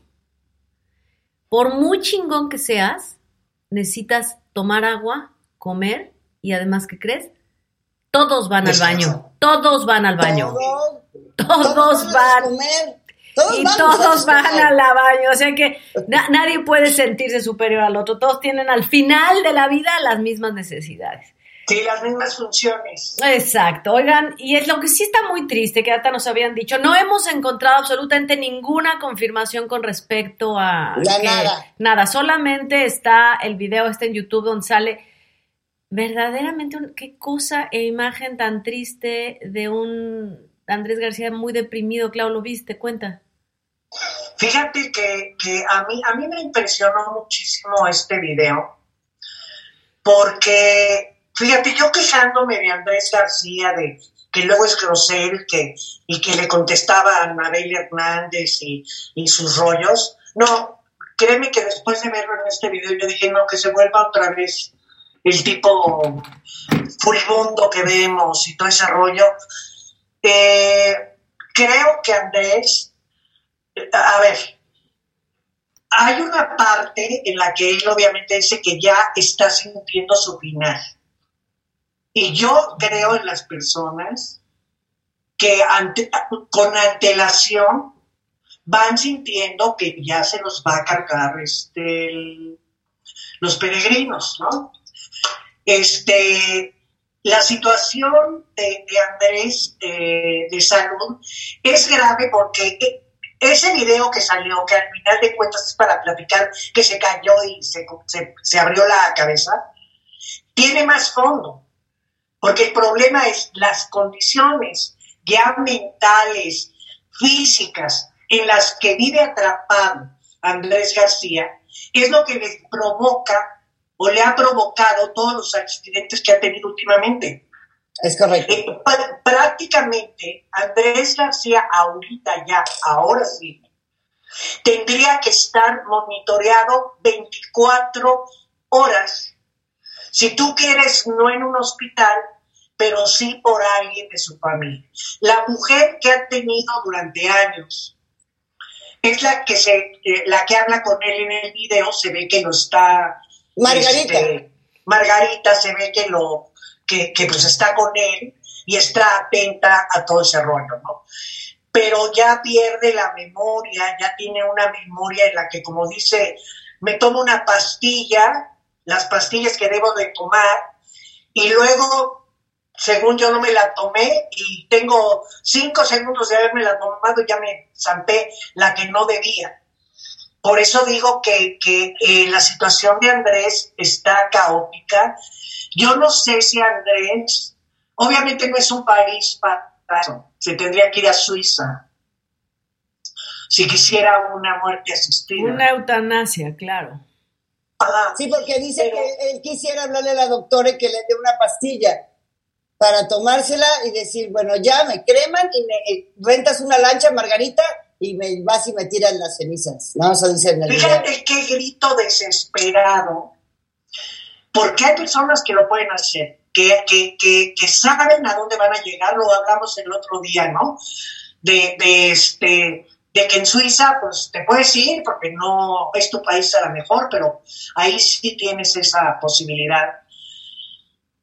B: Por muy chingón que seas, necesitas tomar agua, comer y además, ¿qué crees? Todos van al baño. Todos van al baño.
C: Todos,
B: Todos van.
C: comer. Todos
B: Y todos van al baño, o sea que na- nadie puede sentirse superior al otro, todos tienen al final de la vida las mismas necesidades.
D: Sí, las mismas funciones.
B: Exacto, oigan, y es lo que sí está muy triste, que hasta nos habían dicho, no hemos encontrado absolutamente ninguna confirmación con respecto a...
C: Ya
B: que-
C: nada.
B: Nada, solamente está el video, está en YouTube donde sale verdaderamente un- qué cosa e imagen tan triste de un Andrés García muy deprimido, Clau, ¿lo viste? Cuenta.
D: Fíjate que, que a, mí, a mí me impresionó muchísimo este video, porque, fíjate, yo quejándome de Andrés García, de que luego es grosero y que, y que le contestaba a Anabel Hernández y, y sus rollos, no, créeme que después de verlo en este video yo dije, no, que se vuelva otra vez el tipo furibundo que vemos y todo ese rollo. Eh, creo que Andrés a ver, hay una parte en la que él obviamente dice que ya está sintiendo su final. Y yo creo en las personas que con antelación van sintiendo que ya se los va a cargar este, los peregrinos, ¿no? Este, la situación de, Andrés eh, de salud es grave porque ese video que salió, que al final de cuentas es para platicar que se cayó y se, se abrió la cabeza, tiene más fondo, porque el problema es las condiciones ya mentales, físicas, en las que vive atrapado Andrés García, es lo que le provoca o le ha provocado todos los accidentes que ha tenido últimamente.
C: Es correcto.
D: Eh, prácticamente Andrés García ahorita ya, ahora sí, tendría que estar monitoreado 24 horas. Si tú quieres, no en un hospital, pero sí por alguien de su familia. La mujer que ha tenido durante años es la que se, eh, la que habla con él en el video, se ve que lo está
C: Margarita.
D: Este, Margarita se ve que lo, que, que, pues está con él y está atenta a todo ese rollo, ¿no? Pero ya pierde la memoria, ya tiene una memoria en la que, como dice, me tomo una pastilla, las pastillas que debo de tomar, y luego según yo no me la tomé y tengo cinco segundos de haberme la tomado y ya me zampé la que no debía. Por eso digo que, eh, la situación de Andrés está caótica. Yo no sé si Andrés, obviamente no es un país para eso, se tendría que ir a Suiza si quisiera una muerte asistida.
B: Una eutanasia, claro.
C: sí, porque dice que él quisiera hablarle a la doctora y que le dé una pastilla para tomársela y decir, bueno, ya me creman y me eh, rentas una lancha, Margarita, y me vas y me tiras las cenizas. Vamos a decir
D: Fíjate qué grito desesperado, porque hay personas que lo pueden hacer, que, que, que, saben a dónde van a llegar, lo hablamos el otro día, ¿no? De, de, este, de que en Suiza, pues te puedes ir porque no es tu país a lo mejor, pero ahí sí tienes esa posibilidad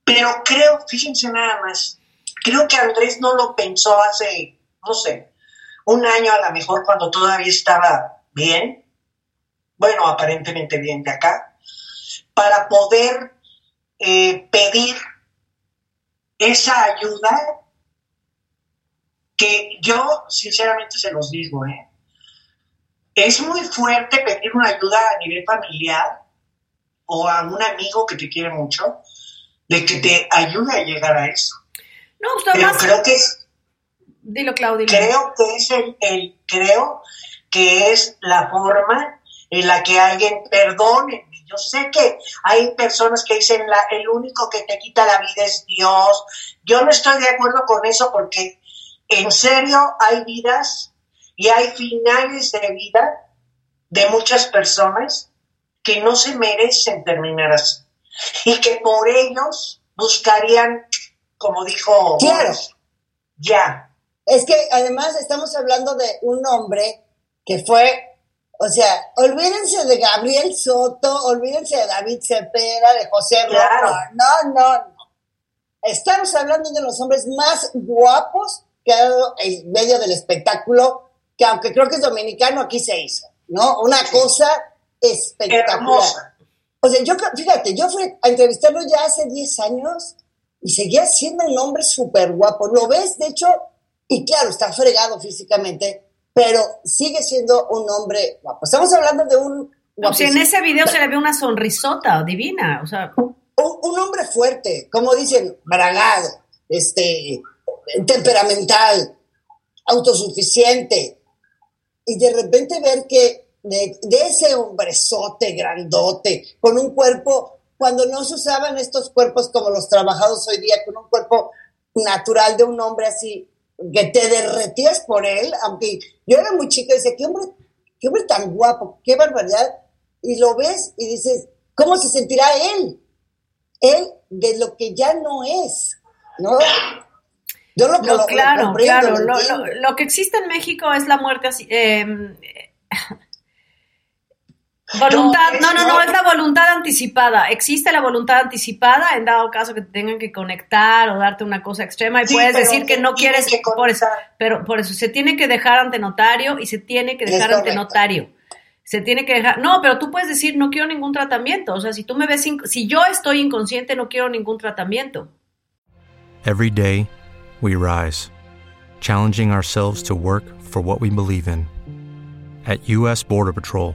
D: pero creo, fíjense nada más, creo que Andrés no lo pensó hace, no sé, un año a lo mejor cuando todavía estaba bien, bueno, aparentemente bien de acá, para poder eh, pedir esa ayuda que yo sinceramente se los digo, ¿eh? es muy fuerte pedir una ayuda a nivel familiar o a un amigo que te quiere mucho, de que te ayude a llegar a eso.
B: No, usted
D: Pero creo que es...
B: Dilo, Claudia.
D: Creo que es el, creo que es la forma en la que alguien perdone. Yo sé que hay personas que dicen la, el único que te quita la vida es Dios. Yo no estoy de acuerdo con eso porque en serio hay vidas y hay finales de vida de muchas personas que no se merecen terminar así y que por ellos buscarían, como dijo,
C: claro.
D: ya.
C: Es que además estamos hablando de un hombre que fue, o sea, olvídense de Gabriel Soto, olvídense de David Cepeda, de José
D: claro.
C: no, no, no. Estamos hablando de los hombres más guapos que ha dado en medio del espectáculo, que aunque creo que es dominicano, aquí se hizo, ¿no? Una cosa espectacular. O sea, yo, fíjate, yo fui a entrevistarlo ya hace 10 años y seguía siendo un hombre súper guapo. Lo ves, de hecho, y claro, está fregado físicamente, pero sigue siendo un hombre guapo. Estamos hablando de un...
B: O sea, en ese video se le ve una sonrisota divina, o sea...
C: Un, un hombre fuerte, como dicen, bragado, este, temperamental, autosuficiente. Y de repente ver que de, ese hombrezote grandote, con un cuerpo, cuando no se usaban estos cuerpos como los trabajados hoy día, con un cuerpo natural de un hombre así, que te derretías por él, aunque yo era muy chica y decía, qué hombre, qué hombre tan guapo, qué barbaridad, y lo ves y dices, ¿cómo se sentirá él? Él de lo que ya no es, ¿no?
B: Yo lo, lo, claro, claro, lo, que existe en México es la muerte así. Eh, Voluntad, no, no, no, es la voluntad anticipada. Existe la voluntad anticipada en dado caso que te tengan que conectar o darte una cosa extrema y puedes decir que no quieres, por eso, pero por eso se tiene que dejar ante notario y se tiene que dejar ante notario. Se tiene que dejar, no, pero tú puedes decir no quiero ningún tratamiento. O sea, si tú me ves, si yo estoy inconsciente no quiero ningún tratamiento.
E: Every day we rise, challenging ourselves to work for what we believe in. At U.S. Border Patrol.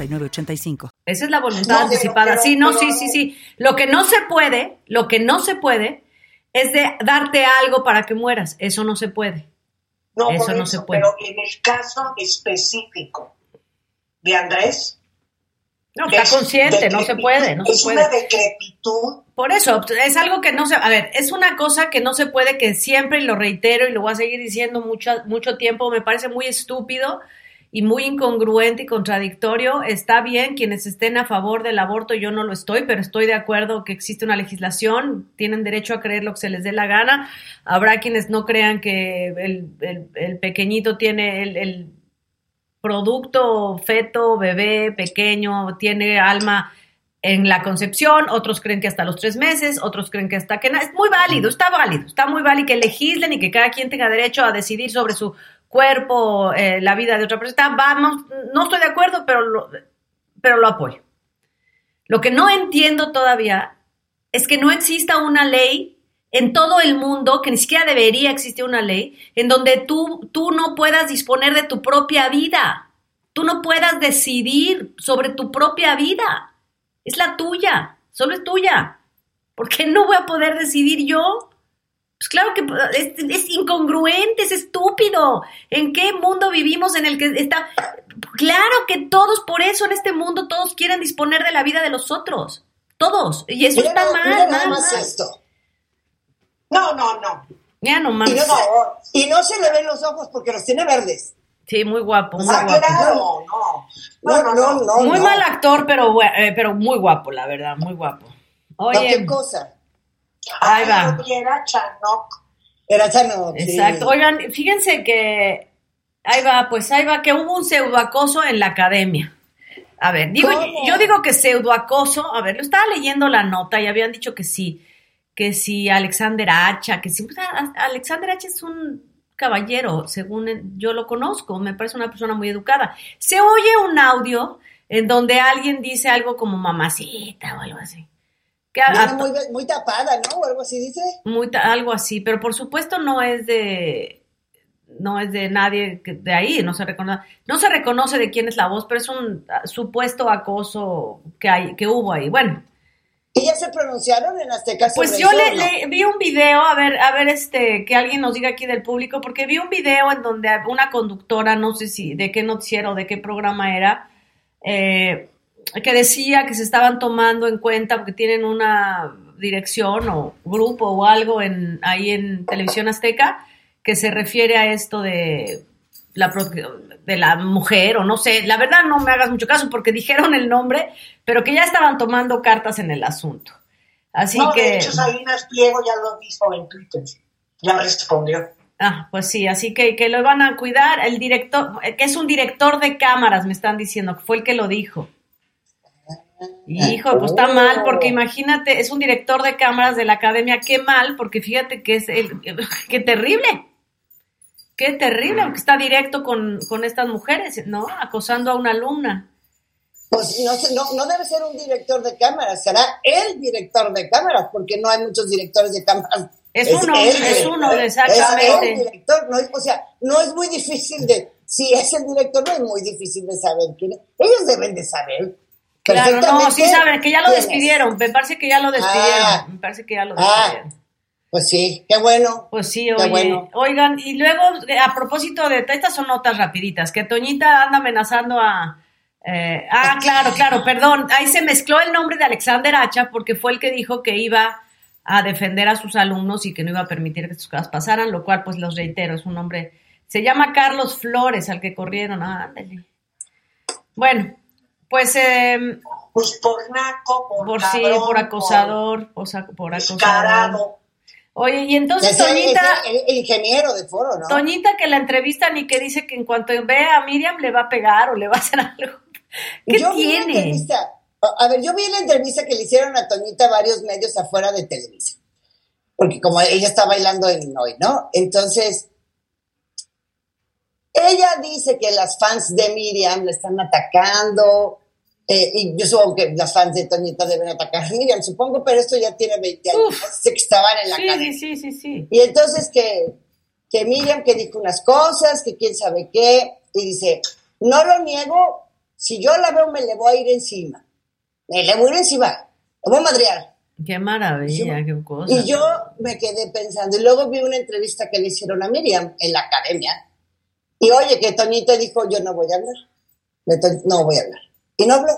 F: 9069
B: esa es la voluntad anticipada. sí, no, sí, sí, sí. Lo que no se puede, lo que no se puede es de darte algo para que mueras. Eso no se puede.
D: No, eso no se puede. Pero en el caso específico de Andrés.
B: No, está consciente, no se puede, no
D: es
B: se puede.
D: una decrepitud.
B: Por eso, es algo que no se, a ver, es una cosa que no se puede, que siempre, y lo reitero y lo voy a seguir diciendo mucho, mucho tiempo, me parece muy estúpido y muy incongruente y contradictorio. Está bien quienes estén a favor del aborto, yo no lo estoy, pero estoy de acuerdo que existe una legislación, tienen derecho a creer lo que se les dé la gana. Habrá quienes no crean que el, pequeñito tiene el, producto, feto, bebé, pequeño, tiene alma en la concepción, otros creen que hasta los tres meses, otros creen que hasta que es muy válido, está válido, está muy válido que legislen y que cada quien tenga derecho a decidir sobre su cuerpo, eh, la vida de otra persona. Vamos, no estoy de acuerdo, pero lo, pero lo apoyo. Lo que no entiendo todavía es que no exista una ley en todo el mundo, que ni siquiera debería existir una ley, en donde tú, tú no puedas disponer de tu propia vida. Tú no puedas decidir sobre tu propia vida. Es la tuya, solo es tuya. ¿Por qué no voy a poder decidir yo? Pues claro que es, incongruente, es estúpido. ¿En qué mundo vivimos en el que está? Claro que todos, por eso en este mundo, todos quieren disponer de la vida de los otros. Todos. Y eso está mal, mal,
D: Esto. No, no, no.
B: Ya no más.
D: Y no, se le ven los ojos porque los tiene verdes.
B: Sí, muy guapo, muy
D: ah, guapo. no, no, no, no,
B: Muy mal actor, pero, eh, pero muy guapo, la verdad, muy guapo.
D: Oye, ¿Qué cosa?
B: Ahí va.
D: Era Chanok.
C: Era Chanok.
B: Exacto. Oigan, fíjense que ahí va, pues ahí va, que hubo un pseudoacoso en la academia. A ver, digo, yo digo que pseudoacoso, a ver, lo estaba leyendo la nota y habían dicho que sí, que sí, Alexander Hacha, que sí, pues, Alexander Hacha es un caballero, según yo lo conozco, me parece una persona muy educada. Se oye un audio en donde alguien dice algo como mamacita o algo así
C: muy, tapada, ¿no? O algo así dice.
B: Muy algo así, pero por supuesto no es de no es de nadie de ahí, no se reconoce, no se reconoce de quién es la voz, pero es un supuesto acoso que hay, que hubo ahí. Bueno.
C: ¿Y ya se pronunciaron en Azteca sobre
B: Pues yo le, vi un video, a ver, a ver, este, que alguien nos diga aquí del público, porque vi un video en donde una conductora, no sé si de qué noticiero, de qué programa era, eh, que decía que se estaban tomando en cuenta porque tienen una dirección o grupo o algo en, ahí en Televisión Azteca que se refiere a esto de la, de la mujer o no sé, la verdad no me hagas mucho caso porque (laughs) dijeron el nombre, pero que ya estaban tomando cartas en el asunto. Así que...
D: De hecho, Salinas Pliego ya lo dijo en Twitter, ya respondió.
B: Ah, pues sí, así que, que lo van a cuidar. El director, que es un director de cámaras, me están diciendo, que fue el que lo dijo. Hijo, pues está mal, porque imagínate, es un director de cámaras de la academia, qué mal, porque fíjate que es el, (laughs) qué terrible, qué terrible, porque está directo con, estas mujeres, ¿no? Acosando a una alumna.
C: Pues no, no, debe ser un director de cámaras, será el director de cámaras, porque no hay muchos directores de cámaras
B: Es, uno, es uno, exactamente.
C: Es el director, no, o sea, no es muy difícil de, si es el director, no es muy difícil de saber quién es. Ellos deben de saber.
B: Claro, no, sí saben, que ya lo despidieron, me parece que ya lo despidieron, ah. me parece que ya lo ah. despidieron.
C: Pues sí, qué bueno.
B: Pues sí, oye. Oigan, y luego, a propósito de, estas son notas rapiditas, que Toñita anda amenazando a... Eh, ah, claro, claro, perdón, ahí se mezcló el nombre de Alexander Hacha porque fue el que dijo que iba a defender a sus alumnos y que no iba a permitir que estas cosas pasaran, lo cual, pues los reitero, es un nombre, se llama Carlos Flores, al que corrieron, ah, ándale. Bueno, pues... Eh,
D: pues por naco, por,
B: por sí, por acosador, por, por acosador. Oye, y entonces Toñita.
C: El, ingeniero de foro, ¿no?
B: Toñita que la entrevistan y que dice que en cuanto ve a Miriam le va a pegar o le va a hacer algo. (laughs) ¿Qué tiene?
C: a ver, yo vi la entrevista que le hicieron a Toñita varios medios afuera de Televisa. Porque como ella está bailando en hoy, ¿no? Entonces, ella dice que las fans de Miriam le están atacando, eh, y yo supongo que las fans de Toñita deben atacar a Miriam, supongo, pero esto ya tiene 20 años. Que estaban en la
B: sí, Sí, sí, sí.
C: Y entonces que, que Miriam que dijo unas cosas, que quién sabe qué, y dice, no lo niego, si yo la veo me le voy a ir encima. Me le voy a ir encima, le voy a madrear.
B: Qué maravilla, qué cosa.
C: Y yo me quedé pensando, y luego vi una entrevista que le hicieron a Miriam en la academia, y oye, que Toñita dijo, yo no voy a hablar, no voy a hablar y no habló.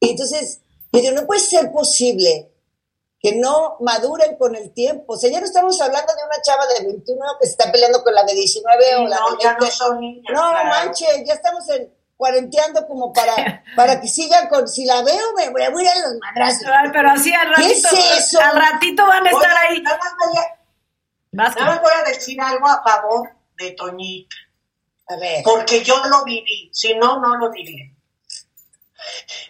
C: Y entonces, pero no puede ser posible que no maduren con el tiempo. O sea, ya no estamos hablando de una chava de 21 que se está peleando con la de 19 o la
D: no, de Ya no son niñas.
C: No, manche, ya estamos en, cuarenteando como para, (laughs) para que sigan con, si la veo me voy a ir a los madrazos.
B: pero así al ratito, al ratito van a estar ahí.
D: Nada más voy a decir algo a favor de Toñita. Porque yo lo viví, si no, no lo diría.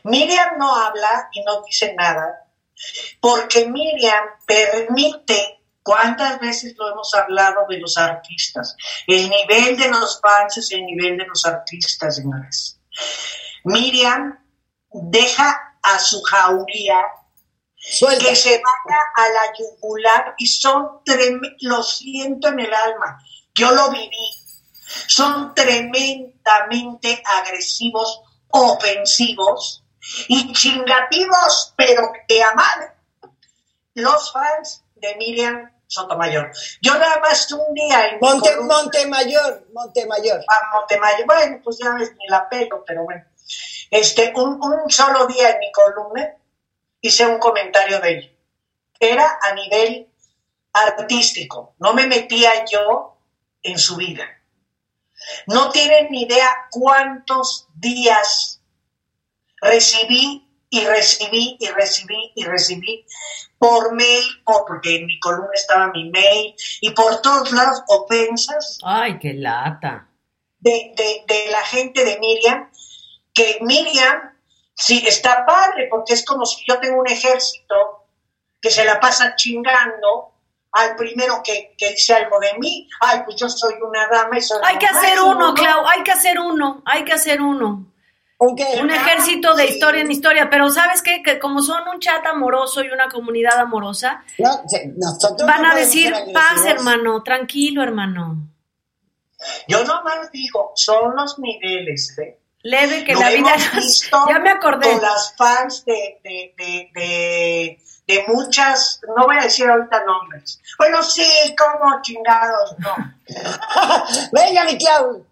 D: Miriam no habla y no dice nada, porque Miriam permite, ¿cuántas veces lo hemos hablado de los artistas? El nivel de los fans es el nivel de los artistas, señores. Miriam deja a su jauría que se vaya a la yugular y son lo siento en el alma. Yo lo viví son tremendamente agresivos, ofensivos y chingativos, pero que aman los fans de Miriam Sotomayor. Yo nada más un día en
C: Monte, Montemayor, Montemayor.
D: Ah, Montemayor. Bueno, pues ya ves, ni la pelo, pero bueno. Este, un, un solo día en mi columna hice un comentario de él. Era a nivel artístico. No me metía yo en su vida. No tienen ni idea cuántos días recibí y recibí y recibí y recibí por mail, porque en mi columna estaba mi mail, y por todos lados ofensas.
B: Ay, qué lata.
D: De, de la gente de Miriam, que Miriam, sí, está padre, porque es como si yo tengo un ejército que se la pasa chingando al primero que, dice algo de mí, ay, pues yo soy una dama y soy
B: Hay que hacer uno, Clau, hay que hacer uno, hay que hacer uno. Un ejército de historia en historia, pero ¿sabes qué? Que como son un chat amoroso y una comunidad amorosa, van a decir paz, hermano, tranquilo, hermano.
D: Yo nomás digo, son los niveles, ¿eh?
B: Leve que la vida... (laughs) ya me acordé.
D: Con las fans de, de de muchas, no voy a decir ahorita nombres. Bueno, sí, como chingados, no. (laughs)
C: Venga, mi Clau.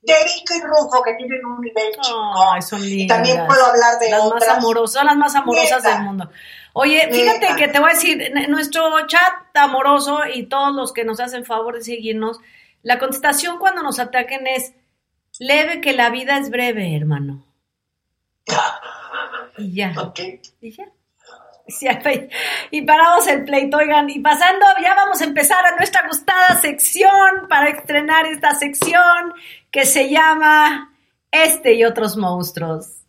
D: De Rico y Rufo, que tienen un nivel oh, Son Y también puedo hablar de
B: las
D: otras.
B: Más amorosas, son las más amorosas del mundo. Oye, fíjate que te voy a decir, nuestro chat amoroso y todos los que nos hacen favor de seguirnos, la contestación cuando nos ataquen es leve que la vida es breve, hermano. (laughs) y ya.
D: Okay.
B: Y ya. Y paramos el pleito, oigan, y pasando, ya vamos a empezar a nuestra gustada sección para estrenar esta sección que se llama Este y otros monstruos.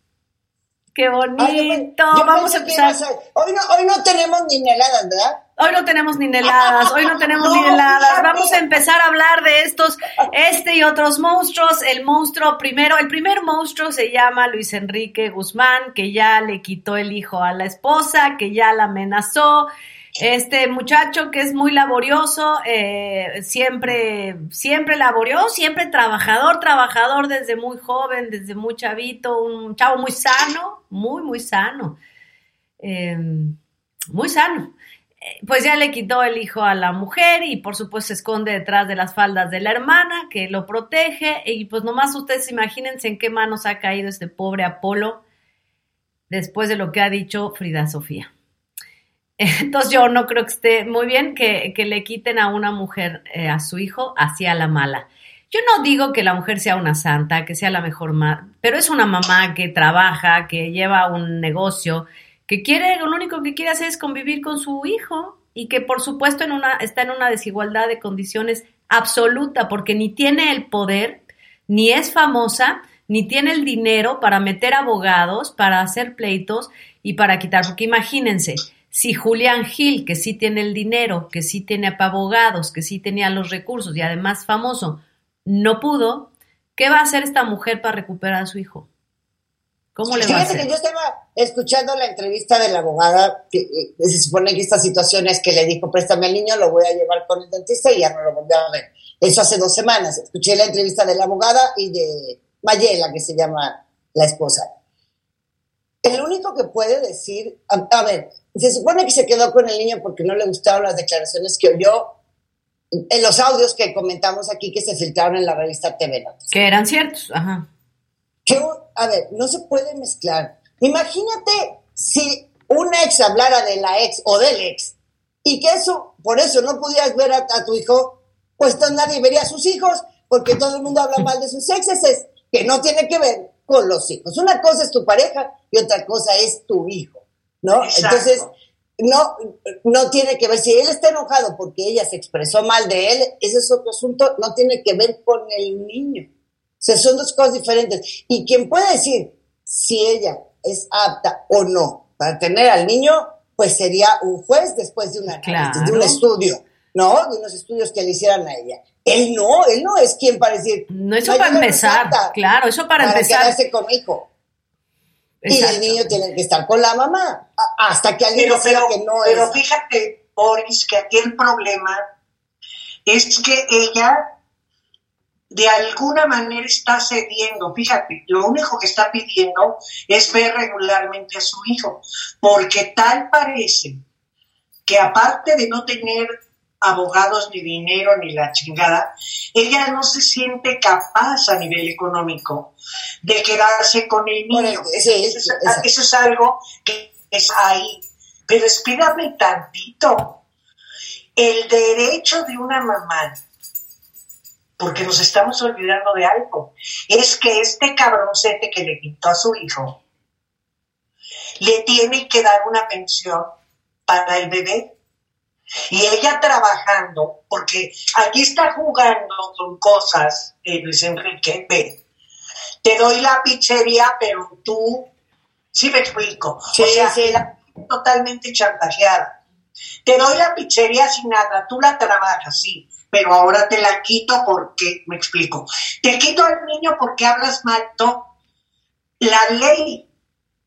B: Qué bonito. vamos a empezar.
C: Hoy no, hoy no tenemos ni neladas, ¿verdad?
B: Hoy no tenemos ni neladas, hoy no (laughs) tenemos ni neladas. Vamos a empezar a hablar de estos, este y otros monstruos. El monstruo primero, el primer monstruo se llama Luis Enrique Guzmán, que ya le quitó el hijo a la esposa, que ya la amenazó, Este muchacho que es muy laborioso, eh, siempre, siempre laborioso, siempre trabajador, trabajador desde muy joven, desde muy chavito, un chavo muy sano, muy, muy sano, em, muy sano. Eh, pues ya le quitó el hijo a la mujer y por supuesto se esconde detrás de las faldas de la hermana que lo protege y pues nomás ustedes imagínense en qué manos ha caído este pobre Apolo después de lo que ha dicho Frida Sofía. (laughs) Entonces yo no creo que esté muy bien que, le quiten a una mujer eh, a su hijo hacia la mala. Yo no digo que la mujer sea una santa, que sea la mejor madre, pero es una mamá que trabaja, que lleva un negocio, que quiere, lo único que quiere hacer es convivir con su hijo y que por supuesto en una, está en una desigualdad de condiciones absoluta porque ni tiene el poder, ni es famosa, ni tiene el dinero para meter abogados, para hacer pleitos y para quitar, porque imagínense, si Julián Gil, que sí tiene el dinero, que sí tiene abogados, que sí tenía los recursos y además famoso, no pudo, ¿qué va a hacer esta mujer para recuperar a su hijo?
C: ¿Cómo le va a hacer? que yo estaba escuchando la entrevista de la abogada, que, eh, se supone que esta situación es que le dijo, préstame al niño, lo voy a llevar con el dentista y ya no lo volvió a ver. Eso hace dos semanas. Escuché la entrevista de la abogada y de Mayela, que se llama la esposa. El único que puede decir, a ver, se supone que se quedó con el niño porque no le gustaron las declaraciones que oyó en los audios que comentamos aquí que se filtraron en la revista TV Notas.
B: Que eran ciertos, ajá.
C: a ver, no se puede mezclar. Imagínate si un ex hablara de la ex o del ex y que eso, por eso no pudieras ver a, tu hijo, pues nadie vería a sus hijos porque todo el mundo habla mal de sus exes, es que no tiene que ver con los hijos. Una cosa es tu pareja y otra cosa es tu hijo. ¿No? Entonces, no, no tiene que ver, si él está enojado porque ella se expresó mal de él, ese es otro asunto, no tiene que ver con el niño. O sea, son dos cosas diferentes. Y quien puede decir si ella es apta o no para tener al niño, pues sería un juez después de, una, de un estudio, ¿no? De unos estudios que le hicieran a ella. Él no, él no es quien para decir.
B: No, eso para empezar, claro, eso para, para empezar.
C: quedarse conmigo. Y el niño tiene que estar con la mamá hasta que alguien pero, que no
D: pero fíjate, Boris, que aquí el problema es que ella de alguna manera está cediendo. Fíjate, lo único que está pidiendo es ver regularmente a su hijo, porque tal parece que aparte de no tener abogados, ni dinero, ni la chingada, ella no se siente capaz a nivel económico de quedarse con el niño. eso, es, algo que es ahí. Pero espérame tantito. El derecho de una mamá, porque nos estamos olvidando de algo, es que este cabroncete que le quitó a su hijo, le tiene que dar una pensión para el bebé y ella trabajando, porque aquí está jugando con cosas, eh, Luis Enrique, ve, te doy la pizzería, pero tú, sí me explico, o sea, totalmente chantajeada. Te doy la pizzería sin nada, tú la trabajas, sí, pero ahora te la quito porque, me explico, te quito al niño porque hablas mal, no. La ley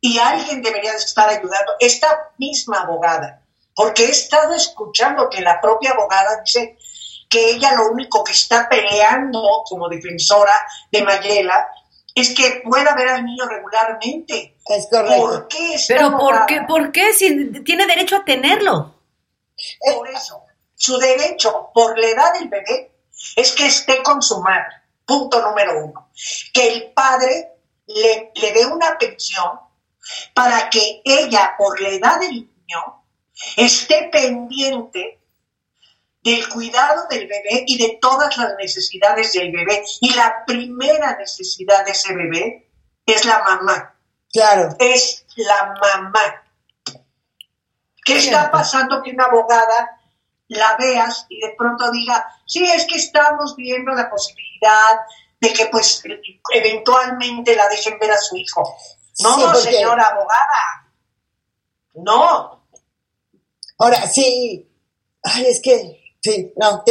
D: y alguien debería estar ayudando, esta misma abogada porque he estado escuchando que la propia abogada dice que ella lo único que está peleando como defensora de Mayela es que pueda ver al niño regularmente.
C: Es correcto.
B: ¿Por qué Pero ¿por qué, ¿por qué? Si tiene derecho a tenerlo.
D: Por eso, su derecho por la edad del bebé es que esté con su madre. Punto número uno. Que el padre le, le dé una pensión para que ella, por la edad del niño, esté pendiente del cuidado del bebé y de todas las necesidades del bebé. Y la primera necesidad de ese bebé es la mamá.
C: Claro.
D: Es la mamá. ¿Qué está pasando que una abogada la veas y de pronto diga, sí, es que estamos viendo la posibilidad de que pues eventualmente la dejen ver a su hijo? No, señora abogada. No,
C: Ahora, sí, ay, es que, sí, no,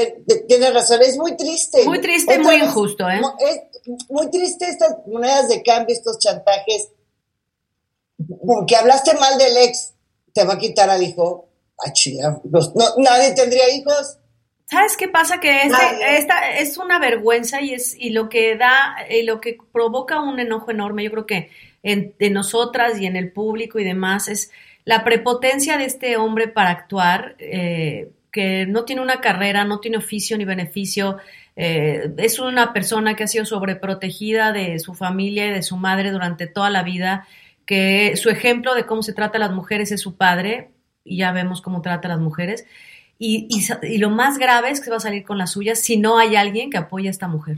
C: tienes razón, es muy triste.
B: Muy triste, muy injusto, ¿eh?
C: Es muy triste estas monedas de cambio, estos chantajes, porque hablaste mal del ex, te va a quitar al hijo. Ay, no, nadie tendría hijos.
B: ¿Sabes qué pasa? Que este- esta es una vergüenza y es y lo que da y lo que provoca un enojo enorme, yo creo que en, en nosotras y en el público y demás es la prepotencia de este hombre para actuar, eh, que no tiene una carrera, no tiene oficio ni beneficio, eh, es una persona que ha sido sobreprotegida de su familia y de su madre durante toda la vida, que su ejemplo de cómo se trata a las mujeres es su padre, y ya vemos cómo trata a las mujeres. Y, y sa- y lo más grave es que va a salir con la suya si no hay alguien que apoye a esta mujer.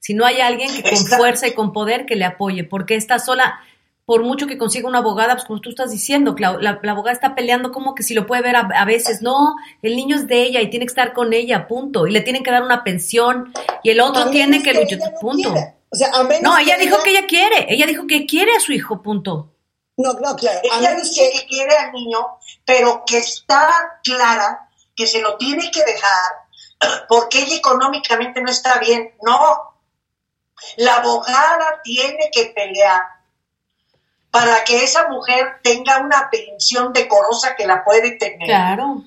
B: Si no hay alguien que con fuerza y con poder que le apoye, porque esta sola, por mucho que consiga una abogada, pues como tú estás diciendo, Clau, la, la abogada está peleando como que si lo puede ver a, a veces. No, el niño es de ella y tiene que estar con ella, punto. Y le tienen que dar una pensión y el otro tiene que luchar,
C: no
B: punto.
C: O sea, a menos
B: No, ella dijo que ella quiere, ella dijo que quiere a su hijo, punto.
C: No, no, claro. A
D: Ella
C: menos
D: dice
C: que.
D: que quiere al niño, pero que está clara que se lo tiene que dejar (clears throat) porque ella económicamente no está bien. No. La abogada tiene que pelear para que esa mujer tenga una pensión decorosa que la puede tener.
B: Claro.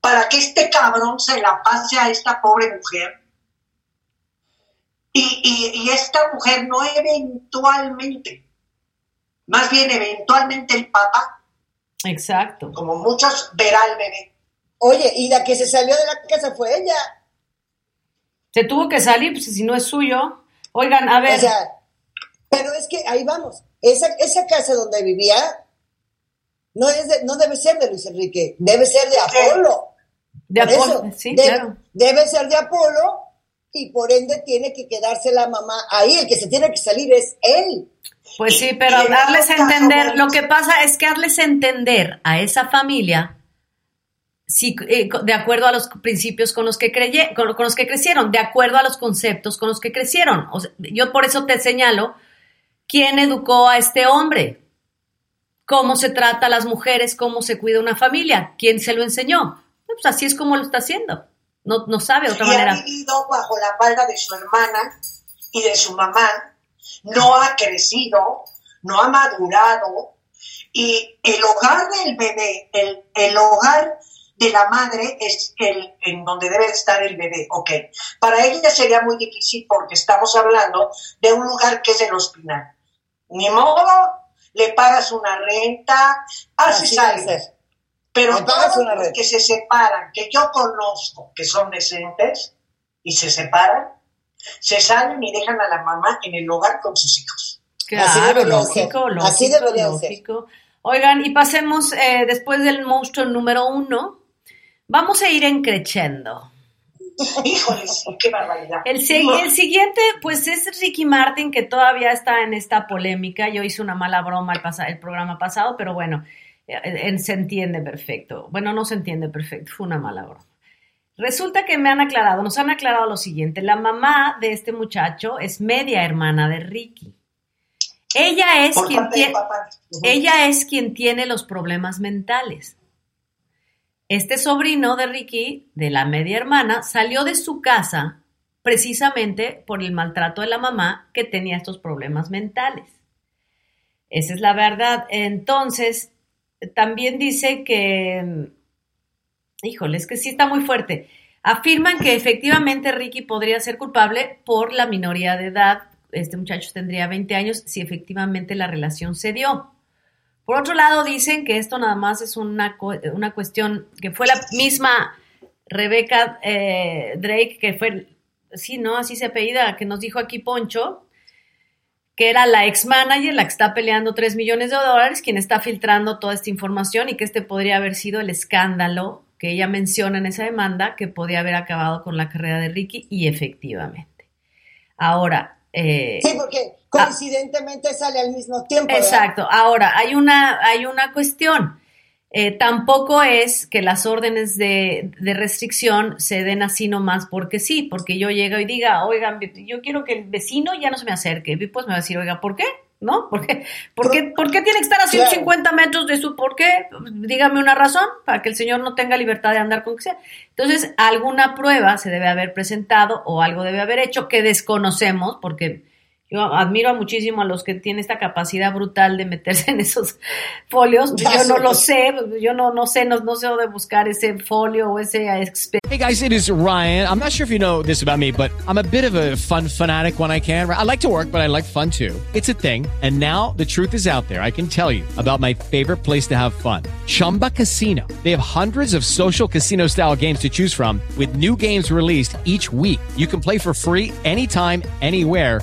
D: Para que este cabrón se la pase a esta pobre mujer. Y, y- y esta mujer no eventualmente, más bien eventualmente el papá
B: Exacto.
D: como muchos, verá al bebé.
C: Oye, y la que se salió de la casa fue ella.
B: Se tuvo que salir, pues si no es suyo. Oigan, a ver.
C: O sea, pero es que ahí vamos. Esa, esa casa donde vivía no, es de- no debe ser de Luis Enrique, debe ser de Apolo.
B: de
C: Por
B: Apolo,
C: eso,
B: sí,
C: debe,
B: claro.
C: debe ser de Apolo y por ende tiene que quedarse la mamá ahí. El que se tiene que salir es él.
B: Pues sí, pero darles a entender, lo que pasa es que darles a entender a esa familia, si, eh, de acuerdo a los principios con los que creye, con, con los que crecieron, de acuerdo a los conceptos con los que crecieron. O sea, yo por eso te señalo quién educó a este hombre, cómo se trata a las mujeres, cómo se cuida una familia, quién se lo enseñó. Pues así es como lo está haciendo. No, no sabe de otra
D: y ha
B: manera.
D: vivido bajo la falda de su hermana y de su mamá, no ha crecido, no ha madurado, y el hogar del bebé, el, el hogar de la madre es el en donde debe estar el bebé, ok. Para ella sería muy difícil porque estamos hablando de un lugar que es el hospital. Ni modo, le pagas una renta, haces
C: Así debe
D: algo. Pero todos
C: una
D: los que se separan, que yo conozco, que son decentes y se separan, se salen y dejan a la mamá en el hogar con sus hijos.
C: Así
B: Claro,
C: debería
B: lógico,
C: ser.
B: lógico,
C: Así debería ser.
B: lógico. Oigan, y pasemos eh, después del monstruo número uno. Vamos a ir en creciendo. (laughs)
D: Híjole, sí, qué barbaridad.
B: El, si- el siguiente, pues es Ricky Martin, que todavía está en esta polémica. Yo hice una mala broma el, pasa- el programa pasado, pero bueno, eh, se entiende perfecto. Bueno, no se entiende perfecto, fue una mala broma. Resulta que me han aclarado, nos han aclarado lo siguiente. La mamá de este muchacho es media hermana de Ricky. Ella es quien
D: papá.
B: Ella es quien tiene los problemas mentales. Este sobrino de Ricky, de la media hermana, salió de su casa precisamente por el maltrato de la mamá que tenía estos problemas mentales. Esa es la verdad. Entonces, también dice que, híjole, es que sí está muy fuerte. Afirman que efectivamente Ricky podría ser culpable por la minoría de edad. Este muchacho tendría 20 años si efectivamente la relación se dio. Por otro lado, dicen que esto nada más es una, una cuestión que fue la misma Rebeca eh, Drake, que fue, sí, ¿no? Así se apellida, que nos dijo aquí Poncho, que era la ex manager, la que está peleando 3 millones de dólares, quien está filtrando toda esta información y que este podría haber sido el escándalo que ella menciona en esa demanda que podía haber acabado con la carrera de Ricky y efectivamente. Ahora, eh,
C: Sí, porque coincidentemente sale al mismo tiempo. ¿verdad?
B: Exacto. Ahora, hay una, hay una cuestión. Eh, tampoco es que las órdenes de, de restricción se den así nomás porque sí, porque yo llego y diga, oigan, yo quiero que el vecino ya no se me acerque. Y pues me va a decir, oiga, ¿por qué? ¿No? ¿Por qué, ¿Por qué, por qué tiene que estar a
C: Claro.
B: 150 metros de su por qué? Dígame una razón para que el señor no tenga libertad de andar con que sea. Entonces, alguna prueba se debe haber presentado o algo debe haber hecho que desconocemos porque Yo admiro muchísimo a los que tienen esta capacidad brutal de meterse en esos (laughs) folios. Yo no lo sé, yo no, no sé, no, no sé dónde buscar ese folio o ese
G: Hey guys, it is Ryan. I'm not sure if you know this about me, but I'm a bit of a fun fanatic when I can. I like to work, but I like fun too. It's a thing. And now the truth is out there. I can tell you about my favorite place to have fun. Chumba Casino. They have hundreds of social casino style games to choose from with new games released each week. You can play for free anytime, anywhere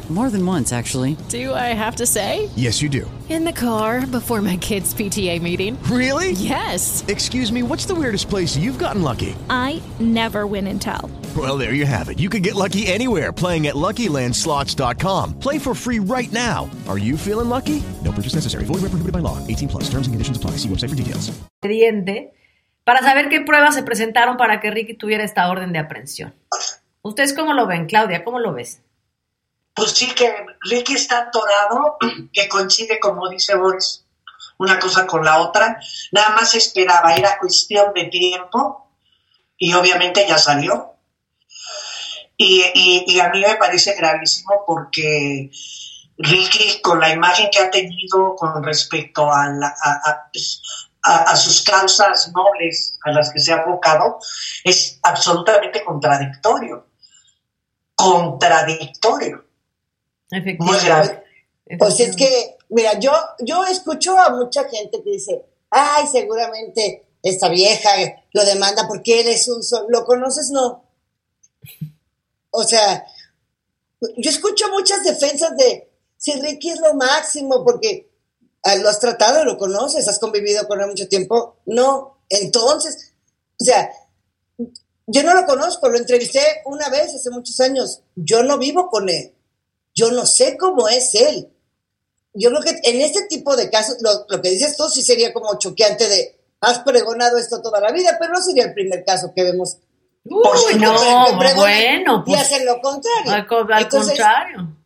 H: More than once, actually.
I: Do I have to say?
J: Yes, you do.
I: In the car before my kids' PTA meeting.
J: Really?
I: Yes.
J: Excuse me, what's the weirdest place you've gotten lucky?
K: I never win and tell.
J: Well, there you have it. You can get lucky anywhere playing at LuckyLandSlots.com. Play for free right now. Are you feeling lucky? No purchase necessary. Void where prohibited by law. 18 plus. Terms and conditions apply. See website for details.
B: Para saber qué pruebas se presentaron para que Ricky tuviera esta orden de aprehensión. ¿Ustedes cómo lo ven, Claudia? ¿Cómo lo ves?
D: Pues sí, que Ricky está atorado, (clears throat) que coincide, como dice Boris, una cosa con la otra. Nada más esperaba, era cuestión de tiempo y obviamente ya salió. Y, a mí me parece gravísimo porque Ricky, con la imagen que ha tenido con respecto a, a, a, a, sus causas nobles a las que se ha abocado, es absolutamente contradictorio. Contradictorio. Muy grave.
C: Pues es que, mira, yo, yo escucho a mucha gente que dice, ay, seguramente esta vieja lo demanda porque él es un sol. ¿Lo conoces? No. O sea, yo escucho muchas defensas de si Ricky es lo máximo porque ah, lo has tratado, lo conoces, has convivido con él mucho tiempo. No, entonces, o sea, yo no lo conozco, lo entrevisté una vez hace muchos años. Yo no vivo con él. Yo no sé cómo es él. Yo creo que en este tipo de casos, lo, lo que dices tú sí sería como choqueante de, has pregonado esto toda la vida, pero no sería el primer caso que vemos.
B: Uy, no, bueno.
C: Pues, y hacen lo contrario.
B: Al, al Entonces, contrario.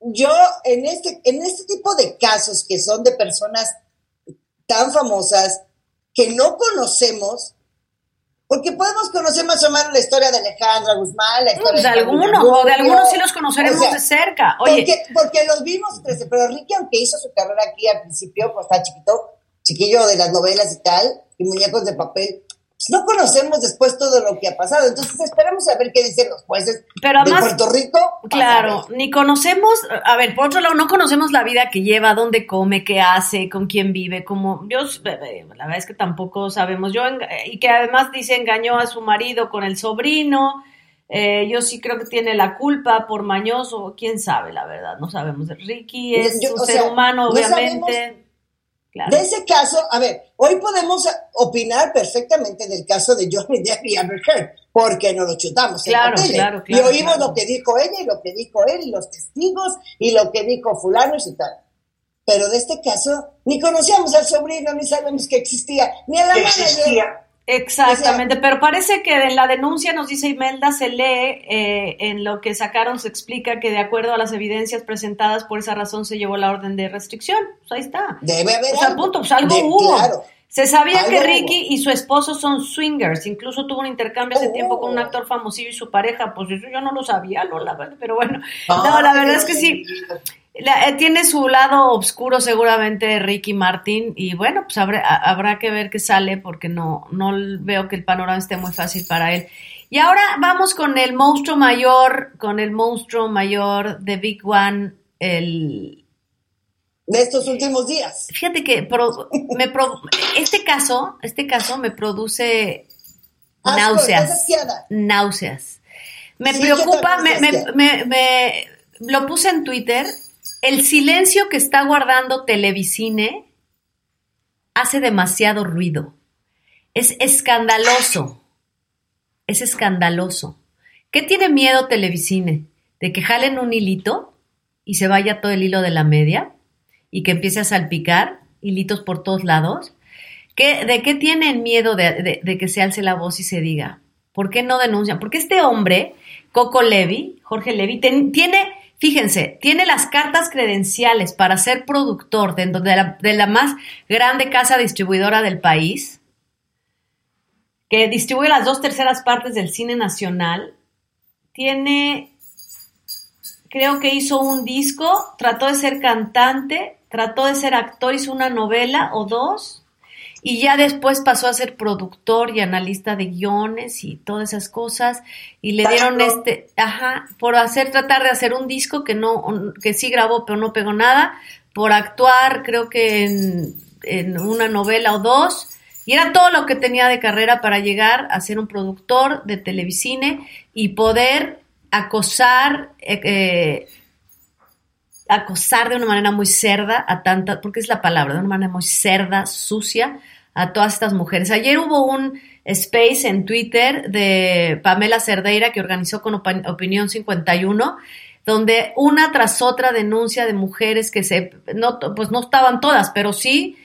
C: Yo, en este, en este tipo de casos que son de personas tan famosas que no conocemos, porque podemos conocer más o menos la historia de Alejandra Guzmán, la historia
B: pues de, de algunos, o de algunos sí los conoceremos o sea, de cerca. Oye.
C: Porque, porque los vimos, pero Ricky, aunque hizo su carrera aquí al principio, pues está chiquito, chiquillo de las novelas y tal, y muñecos de papel, no conocemos después todo lo que ha pasado. Entonces esperemos a ver qué dicen los jueces
B: Pero además,
C: de Puerto Rico.
B: Claro, ni conocemos, a ver, por otro lado, no conocemos la vida que lleva, dónde come, qué hace, con quién vive, como yo, la verdad es que tampoco sabemos. Yo, y que además dice engañó a su marido con el sobrino. Eh, yo sí creo que tiene la culpa por mañoso, quién sabe, la verdad, no sabemos. Ricky es
C: Yo-
B: un ser
C: sea,
B: humano,
C: no
B: obviamente.
C: sabemos
B: Claro.
C: De ese caso, a ver, hoy podemos opinar perfectamente del caso de Johnny Depp y Amber Heard, porque nos lo chutamos en
B: Claro,
C: la tele.
B: claro,
C: y oímos
B: claro.
C: lo que dijo ella y lo que dijo él y los testigos y lo que dijo fulano y tal. Pero de este caso, ni conocíamos al sobrino, ni sabemos que existía, ni a la
D: que
B: Exactamente, pero parece que en la denuncia nos dice Imelda, se lee eh, en lo que sacaron, se explica que de acuerdo a las evidencias presentadas, por esa razón se llevó la orden de restricción. Pues ahí está.
C: Debe haber
B: O sea,
C: algo.
B: punto, pues algo
C: De-
B: hubo.
C: claro.
B: Se sabía
C: Algo
B: que
C: hubo.
B: Ricky y su esposo son swingers, incluso tuvo un intercambio hace
C: Oh.
B: tiempo con un actor famosillo y su pareja, pues eso yo no lo sabía, Lola, pero bueno,
D: Ah,
B: no, la verdad es que sí, la- eh, tiene su lado oscuro seguramente Ricky Martin y bueno, pues habrá, que ver qué sale porque no, no veo que el panorama esté muy fácil para él. Y ahora vamos con el monstruo mayor, con el monstruo mayor de Big One, el...
C: De estos últimos días.
B: Fíjate que pro- me pro- este caso, este caso me produce
C: Asco,
B: náuseas, náuseas. Me
C: Sí,
B: preocupa, me, me, me- lo puse en Twitter, el silencio que está guardando Televisine hace demasiado ruido. Es escandaloso. Es escandaloso. ¿Qué tiene miedo Televisine? ¿De que jalen un hilito y se vaya todo el hilo de la media? ¿Y que empiece a salpicar hilitos por todos lados? ¿Qué, ¿De qué tienen miedo de, que se alce la voz y se diga? ¿Por qué no denuncian? Porque este hombre, Coco Levy, Jorge Levy, ten- tiene, fíjense, tiene las cartas credenciales para ser productor de, la, de la más grande casa distribuidora del país, que distribuye las dos terceras partes del cine nacional. Tiene, creo que hizo un disco, trató de ser cantante, trató de ser actor, hizo una novela o dos y ya después pasó a ser productor y analista de guiones y todas esas cosas y le dieron este, ajá, por hacer tratar de hacer un disco que no que sí grabó pero no pegó nada, por actuar creo que en, en una novela o dos y era todo lo que tenía de carrera para llegar a ser un productor de televisine y poder acosar eh, eh, acosar de una manera muy cerda a tanta, porque es la palabra, de una manera muy cerda, sucia, a todas estas mujeres. Ayer hubo un space en Twitter de Pamela Cerdeira que organizó con Opi- Opinión 51, donde una tras otra denuncia de mujeres que se, no, pues no estaban todas, pero sí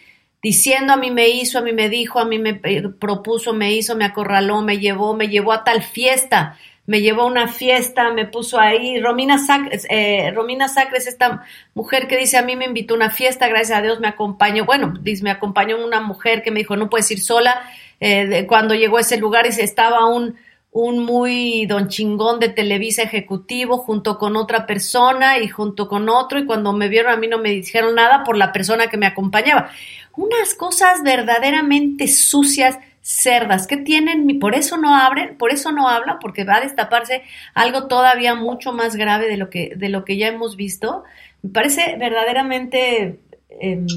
B: diciendo a mí me hizo, a mí me dijo, a mí me eh, propuso, me hizo, me acorraló, me llevó, me llevó a tal fiesta, me llevó a una fiesta, me puso ahí. Romina Sacres, eh, Romina Sacres, esta mujer que dice a mí me invitó a una fiesta, gracias a Dios me acompañó, bueno, dice, me acompañó una mujer que me dijo no puedes ir sola. Eh, de- cuando llegó a ese lugar y estaba un un muy don chingón de Televisa ejecutivo junto con otra persona y junto con otro y cuando me vieron a mí no me dijeron nada por la persona que me acompañaba. Unas cosas verdaderamente sucias, cerdas, que tienen, por eso no abren, por eso no hablan, porque va a destaparse algo todavía mucho más grave de lo que, de lo que ya hemos visto. Me parece verdaderamente em,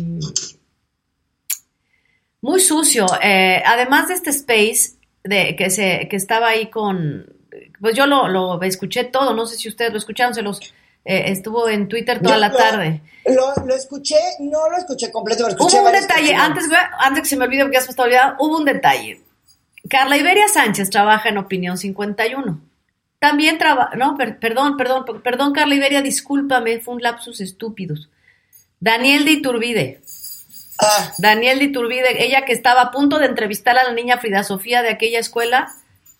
B: muy sucio. Eh, además de este space de que se que estaba ahí con pues yo lo, lo escuché todo, no sé si ustedes lo escucharon, se los eh, estuvo en Twitter toda
C: Yo
B: la
C: lo-
B: tarde.
C: Lo, lo escuché, no lo escuché completo, escuché
B: Hubo un detalle, antes, que se me olvide porque ya se me está olvidando, hubo un detalle. Carla Iberia Sánchez trabaja en Opinión 51. También trabaja, no, per- perdón, perdón, per- perdón, Carla Iberia, discúlpame, fue un lapsus estúpidos. Daniel de Iturbide.
C: Ah.
B: Daniel de Iturbide, ella que estaba a punto de entrevistar a la niña Frida Sofía de aquella escuela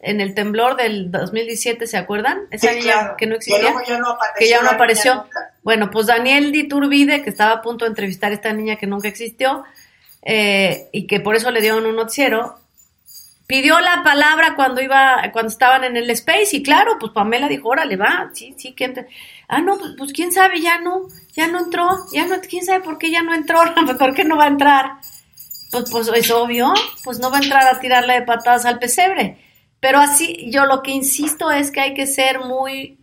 B: en el temblor del 2017, ¿se acuerdan? Esa
D: Sí,
B: niña
D: claro.
B: que no
D: Que
B: existía.
D: luego ya no apareció
B: que ya no apareció.
D: nunca.
B: Bueno, pues Daniel de Iturbide, que estaba a punto de entrevistar a esta niña que nunca existió, eh, y que por eso le dieron un noticiero, pidió la palabra cuando iba, cuando estaban en el space, y claro, pues Pamela dijo, órale, va, sí, sí, que entre. Ah, no, pues, pues, quién sabe, ya no, ya no entró, ya no, quién sabe por qué ya no entró, (laughs) Pues, ¿por qué no va a entrar? Pues, pues es obvio, pues no va a entrar a tirarle de patadas al pesebre. Pero así, yo lo que insisto es que hay que ser muy,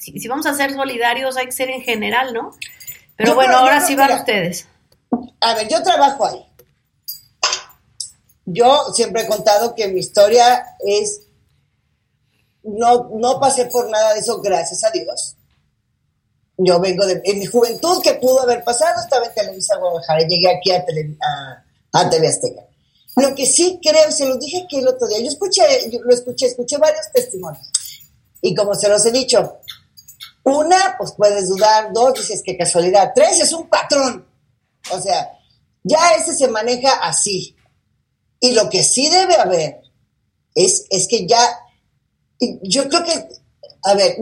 B: si, si vamos a ser solidarios, hay que ser en general, ¿no? Pero
C: Yo
B: bueno,
C: creo-
B: ahora sí van
C: mira,
B: ustedes.
C: A ver, yo trabajo ahí. Yo siempre he contado que mi historia es, no, no pasé por nada de eso, gracias a Dios. Yo vengo de, en mi juventud que pudo haber pasado, estaba en Televisa Guadalajara, llegué aquí a, Tele- a, a TV Azteca. Lo que sí creo, se los dije aquí el otro día, yo escuché, yo lo escuché, escuché varios testimonios. Y como se los he dicho, una, pues puedes dudar, dos, dices que casualidad, tres, es un patrón. O sea, ya ese se maneja así. Y lo que sí debe haber es, es que ya, yo creo que, a ver,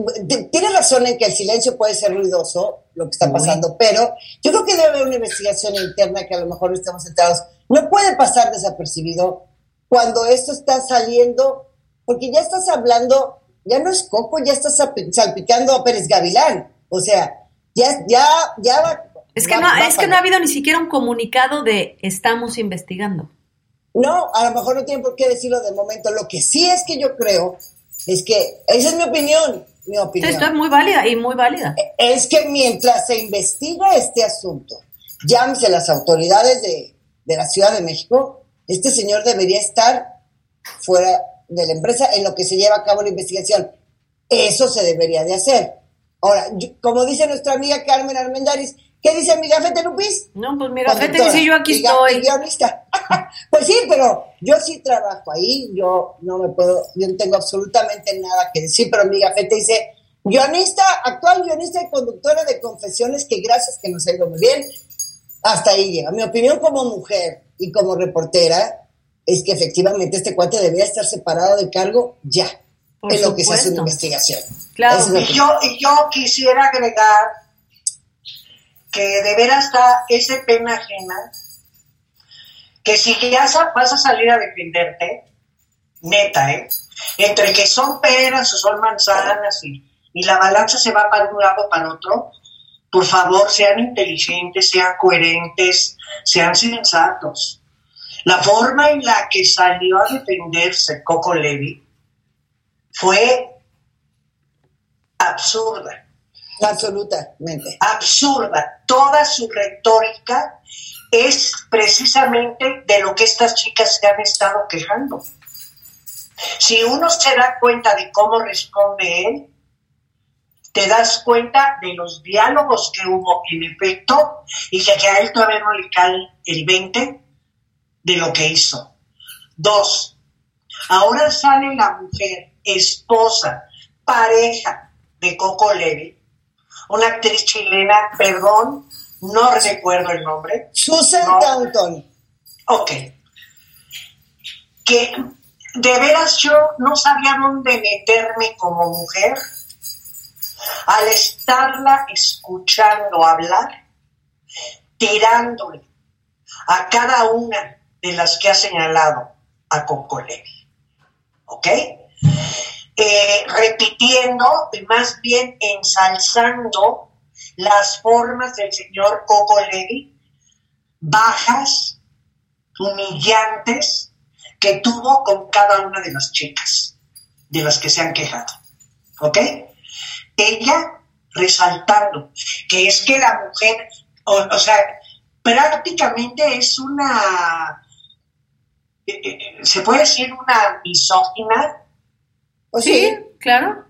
C: tiene razón en que el silencio puede ser ruidoso, lo que está pasando, pero yo creo que debe haber una investigación interna que a lo mejor no estamos enterados. No puede pasar desapercibido cuando esto está saliendo, porque ya estás hablando, ya no es coco, ya estás salpi- salpicando a Pérez Gavilán. O sea, ya, ya, ya va.
B: Es que,
C: va-
B: no,
C: va
B: es que no ha habido ni siquiera un comunicado de estamos investigando.
C: No, a lo mejor no tienen por qué decirlo de momento. Lo que sí es que yo creo es que, esa es mi opinión, mi opinión.
B: esto es muy válida y muy válida.
C: Es que mientras se investiga este asunto, llámese las autoridades de, de la Ciudad de México, este señor debería estar fuera de la empresa en lo que se lleva a cabo la investigación. Eso se debería de hacer. Ahora, yo- como dice nuestra amiga Carmen Armendáriz, ¿qué dice mi gafete Lupis?
B: No, pues mi gafete dice yo aquí estoy.
C: guionista. (laughs) pues sí, pero yo sí trabajo ahí, yo no me puedo, yo no tengo absolutamente nada que decir, pero mi gafete dice guionista, actual guionista y conductora de confesiones, que gracias que nos ha ido muy bien, hasta ahí llega. Mi opinión como mujer y como reportera es que efectivamente este cuate debía estar separado del cargo ya,
B: Por
C: en lo que se hace una investigación.
B: Claro.
C: Es
D: Y yo, y yo quisiera agregar que de veras está ese pena ajena, que si ya vas a salir a defenderte, neta, ¿eh? Entre que son peras o son manzanas y, y la balanza se va para un lado o para otro, por favor, sean inteligentes, sean coherentes, sean sensatos. La forma en la que salió a defenderse Coco Levi fue absurda.
C: Absolutamente.
D: Absurda. Toda su retórica es precisamente de lo que estas chicas se han estado quejando. Si uno se da cuenta de cómo responde él, te das cuenta de los diálogos que hubo en efecto y que a él todavía no le cae el 20 de lo que hizo. Dos, ahora sale la mujer, esposa, pareja de Coco Levi, una actriz chilena, perdón, no recuerdo el nombre.
C: Susan
D: No.
C: Downton.
D: Ok. Que de veras yo no sabía dónde meterme como mujer al estarla escuchando hablar, tirándole a cada una de las que ha señalado a Coco Levi. ¿Ok? Eh, repitiendo y más bien ensalzando las formas del señor Coco Levi, bajas, humillantes, que tuvo con cada una de las chicas de las que se han quejado. ¿Ok? Ella resaltando que es que la mujer, o, o sea, prácticamente es una, eh, eh, se puede decir una misógina,
C: Pues
B: Sí, claro.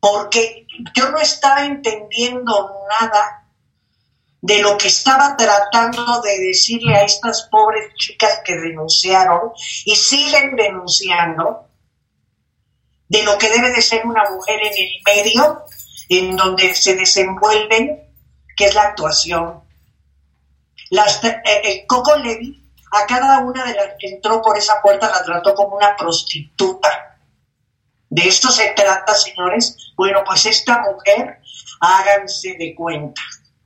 D: porque yo no estaba entendiendo nada de lo que estaba tratando de decirle a estas pobres chicas que denunciaron y siguen denunciando de lo que debe de ser una mujer en el medio en donde se desenvuelven, que es la actuación. Las, eh, eh, Coco Levi a cada una de las que entró por esa puerta la trató como una prostituta. De esto se trata, señores. Bueno, pues esta mujer, háganse de cuenta.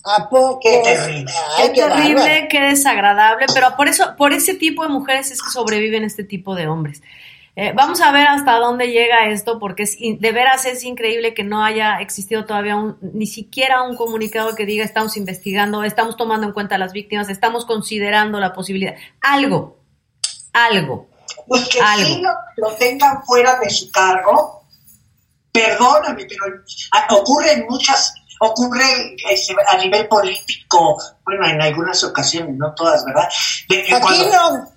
C: ¿A poco?
D: Qué terrible.
C: Ay,
B: Qué
C: qué
B: terrible, qué desagradable, pero por eso, por ese tipo de mujeres es que sobreviven este tipo de hombres. Eh, vamos a ver hasta dónde llega esto, porque es, de veras es increíble que no haya existido todavía un, ni siquiera un comunicado que diga estamos investigando, estamos tomando en cuenta a las víctimas, estamos considerando la posibilidad. Algo, algo.
D: Pues que
B: Algo.
D: sí lo, lo tengan fuera de su cargo. Perdóname, pero ocurren muchas, ocurre este, a nivel político, bueno, en algunas ocasiones, no todas, ¿verdad? De- de
C: Aquí
D: cuando-
C: no.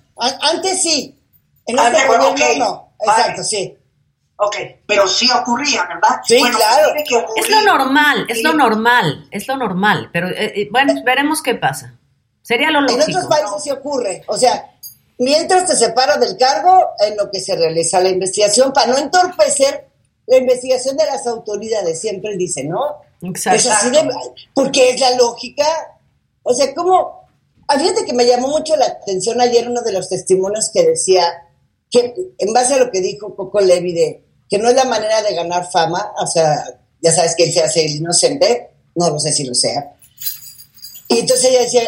C: Antes sí. En
D: Ah,
C: este
D: bueno,
C: gobierno
D: ok.
C: no.
D: Vale.
C: Exacto, sí.
D: Ok, pero sí ocurría, ¿verdad?
C: Sí,
D: Bueno,
C: claro.
D: que.
B: Es lo normal, es lo normal, es lo normal, pero eh, eh, bueno, veremos qué pasa. Sería lo
C: En
B: lógico.
C: otros países sí ocurre. O sea, mientras te separa del cargo, en lo que se realiza la investigación, para no entorpecer la investigación de las autoridades, siempre dicen, ¿no?
B: Exacto.
C: Es así de, porque es la lógica. O sea, como, ah, fíjate que me llamó mucho la atención ayer uno de los testimonios que decía que en base a lo que dijo Coco Levi de que no es la manera de ganar fama, o sea, ya sabes que él se hace el inocente, no lo sé si lo sea. Y entonces ella decía,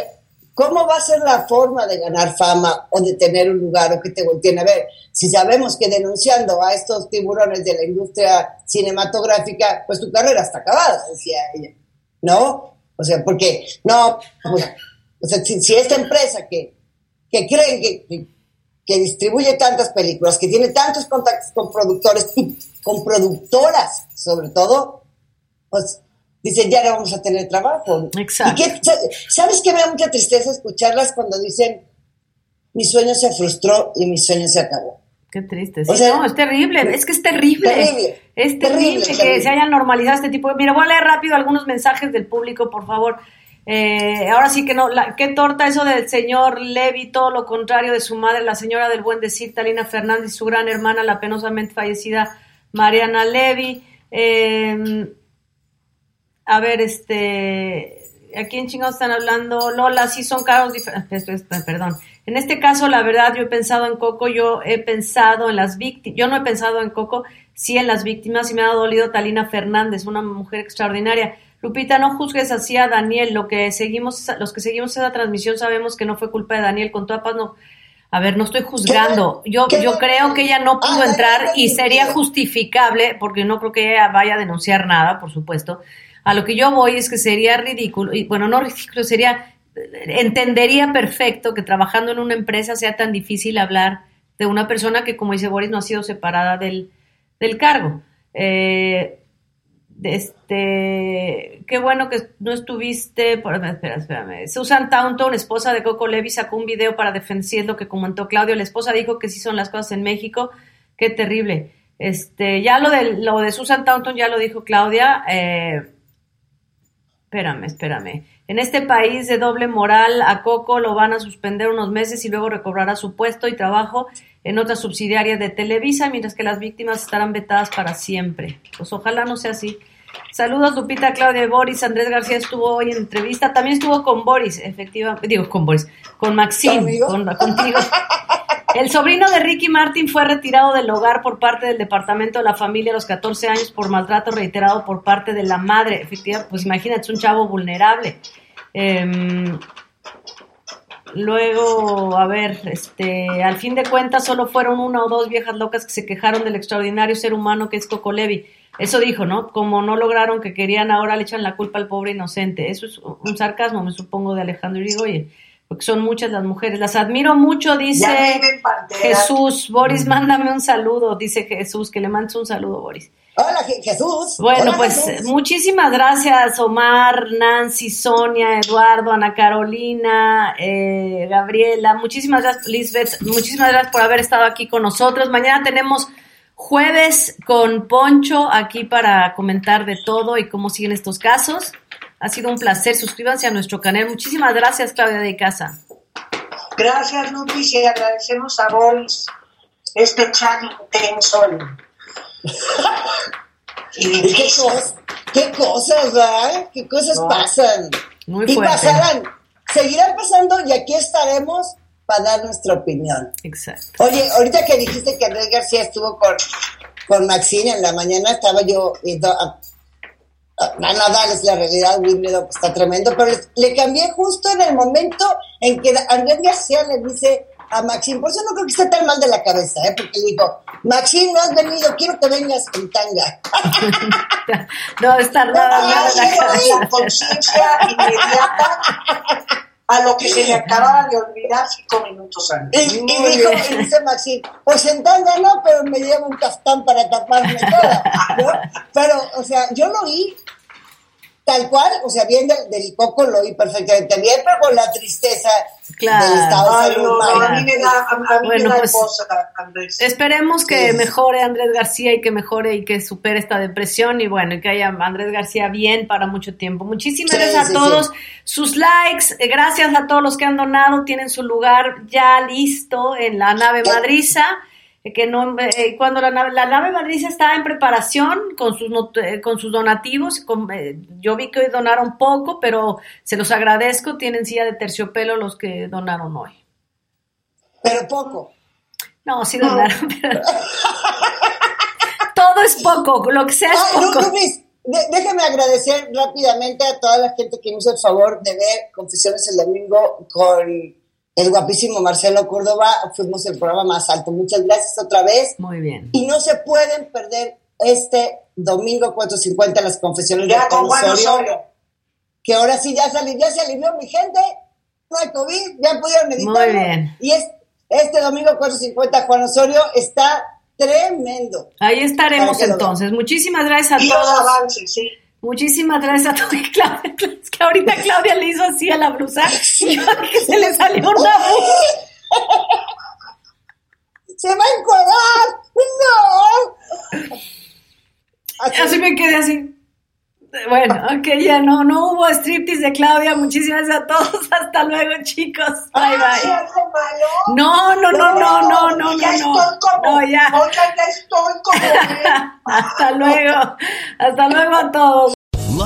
C: ¿cómo va a ser la forma de ganar fama o de tener un lugar o que te volteen a ver? Si sabemos que denunciando a estos tiburones de la industria cinematográfica, pues tu carrera está acabada, decía ella. ¿No? O sea, porque, no, o sea, si, si esta empresa que, que creen que, que, que distribuye tantas películas, que tiene tantos contactos con productores y con productoras, sobre todo, pues dicen, ya no vamos a tener trabajo.
B: Exacto.
C: ¿Y qué- ¿Sabes qué me da mucha tristeza escucharlas cuando dicen, mi sueño se frustró y mi sueño se acabó?
B: Qué triste.
C: O sea,
B: no, es terrible. Es que es terrible.
C: terrible,
B: Es terrible,
C: terrible,
B: que
C: terrible.
B: se hayan normalizado este tipo de. Mira, voy a leer rápido algunos mensajes del público, por favor. Eh, ahora sí que no. La, qué torta eso del señor Levi, todo lo contrario de su madre, la señora del buen decir, Talina Fernández, su gran hermana, la penosamente fallecida Mariana Levi. Eh, a ver, este. ¿A quién chingados están hablando? Lola, sí son caros diferentes. Perdón. En este caso, la verdad, yo he pensado en Coco, yo he pensado en las víctimas. Yo no he pensado en Coco, sí en las víctimas y me ha dolido Talina Fernández, una mujer extraordinaria. Lupita, no juzgues así a Daniel. Lo que seguimos, los que seguimos esa transmisión sabemos que no fue culpa de Daniel. Con toda paz, no. A ver, no estoy juzgando. Yo, yo creo que ella no pudo entrar y sería justificable, porque no creo que ella vaya a denunciar nada, por supuesto. A lo que yo voy es que sería ridículo, y bueno, no ridículo, sería, entendería perfecto que trabajando en una empresa sea tan difícil hablar de una persona que, como dice Boris, no ha sido separada del, del cargo. Eh, este, qué bueno que no estuviste. Por, espera, espérame. Susan Taunton, esposa de Coco Levy, sacó un video para defender lo que comentó Claudio. La esposa dijo que sí son las cosas en México. Qué terrible. Este, ya lo de, lo de Susan Taunton ya lo dijo Claudia. Eh, espérame, espérame. En este país de doble moral, a Coco lo van a suspender unos meses y luego recobrará su puesto y trabajo en otras subsidiarias de Televisa, mientras que las víctimas estarán vetadas para siempre. Pues ojalá no sea así. Saludos, Lupita, Claudia y Boris. Andrés García estuvo hoy en entrevista. También estuvo con Boris, efectivamente. Digo, con Boris. Con Maxine. Con, contigo. (laughs) El sobrino de Ricky Martin fue retirado del hogar por parte del Departamento de la Familia a los 14 años por maltrato reiterado por parte de la madre. Efectivamente, pues imagínate, es un chavo vulnerable. Em, luego, a ver, este, al fin de cuentas solo fueron una o dos viejas locas que se quejaron del extraordinario ser humano que es Coco Levi. Eso dijo, ¿no? Como no lograron que querían, ahora le echan la culpa al pobre inocente. Eso es un sarcasmo, me supongo, de Alejandro Irigoyen porque son muchas las mujeres. Las admiro mucho, dice Jesús. Boris, mándame un saludo, dice Jesús, que le mandes un saludo, Boris.
C: Hola, Jesús.
B: Bueno, pues muchísimas gracias, Omar, Nancy, Sonia, Eduardo, Ana Carolina, eh, Gabriela. Muchísimas gracias, Lisbeth. Muchísimas gracias por haber estado aquí con nosotros. Mañana tenemos jueves con Poncho aquí para comentar de todo y cómo siguen estos casos. Ha sido un placer. Suscríbanse a nuestro canal. Muchísimas gracias, Claudia de Casa.
D: Gracias, Lupis, y agradecemos a Boris este chat intenso. (laughs)
C: y qué, cosas, qué cosas, ¿verdad? ¿Qué cosas pasan?
B: Muy
C: y pasarán, seguirán pasando y aquí estaremos para dar nuestra opinión.
B: Exacto.
C: Oye, ahorita que dijiste que Andrés García estuvo con, con Maxine en la mañana, estaba yo nada es la realidad, Wimbledon está tremendo, pero le, cambié justo en el momento en que Andrés García le dice a Maxine, por eso no creo que esté tan mal de la cabeza, ¿eh? porque dijo, Maxine, no has venido, quiero que vengas en tanga. (laughs)
B: no, está (laughs) nada mal
D: la conciencia inmediata a lo que se le acababa de olvidar cinco minutos antes.
C: Y, y dijo, y dice Maxine, pues en tanga no, pero me llevo un caftán para taparme toda, ¿no? Pero, o sea, yo lo vi tal cual, o sea, bien del, del coco lo oí perfectamente bien, pero con la tristeza
B: claro.
C: del estado
D: Ay,
C: de salud.
D: no, a mí me da, a, a mí
B: Bueno,
D: me da
B: pues,
D: cosa, Andrés.
B: Esperemos que
C: Sí.
B: mejore Andrés García y que mejore y que supere esta depresión y bueno, y que haya Andrés García bien para mucho tiempo. Muchísimas
C: Sí,
B: gracias a
C: sí,
B: todos.
C: sí.
B: Sus likes, eh, gracias a todos los que han donado, tienen su lugar ya listo en la nave madriza. Que no, eh, cuando la nave, la nave está en preparación con sus, eh, con sus donativos, con- eh, yo vi que hoy donaron poco, pero se los agradezco. Tienen silla de terciopelo los que donaron hoy.
C: Pero poco.
B: No, sí donaron. (laughs) pero- Todo es poco, lo que sea es
C: no,
B: poco.
C: Luis, déjame agradecer rápidamente a toda la gente que me hizo el favor de ver Confesiones el domingo con el guapísimo Marcelo Córdoba. Fuimos el programa más alto. Muchas gracias otra vez.
B: Muy bien.
C: Y no se pueden perder este domingo 4.50 las confesiones
D: Ya
C: de
D: con
C: Juan Osorio, que ahora sí ya salió, ya se alivió mi gente, no hay COVID, ya pudieron editarlo.
B: Muy bien.
C: Y es, este domingo 4.50 Juan Osorio está tremendo.
B: Ahí estaremos entonces. Muchísimas gracias a
D: Y los
B: todos.
D: avances, sí.
B: Muchísimas gracias a todos. Claudia, es que ahorita Claudia le hizo así a la blusa y yo que se le salió una
C: ¡Se va a encuadrar! ¡No!
B: Así me quedé así. Bueno, ok, ya no, no hubo striptease de Claudia. Muchísimas gracias a todos. (laughs) Hasta luego, chicos. Bye,
D: ¿Hay
B: bye.
D: malo?
B: No, no, no, no, no, no,
D: ya
B: no, no.
D: estoy como,
B: No, ya.
D: oiga, ya estoy como, (laughs)
B: Hasta luego. Hasta luego a todos.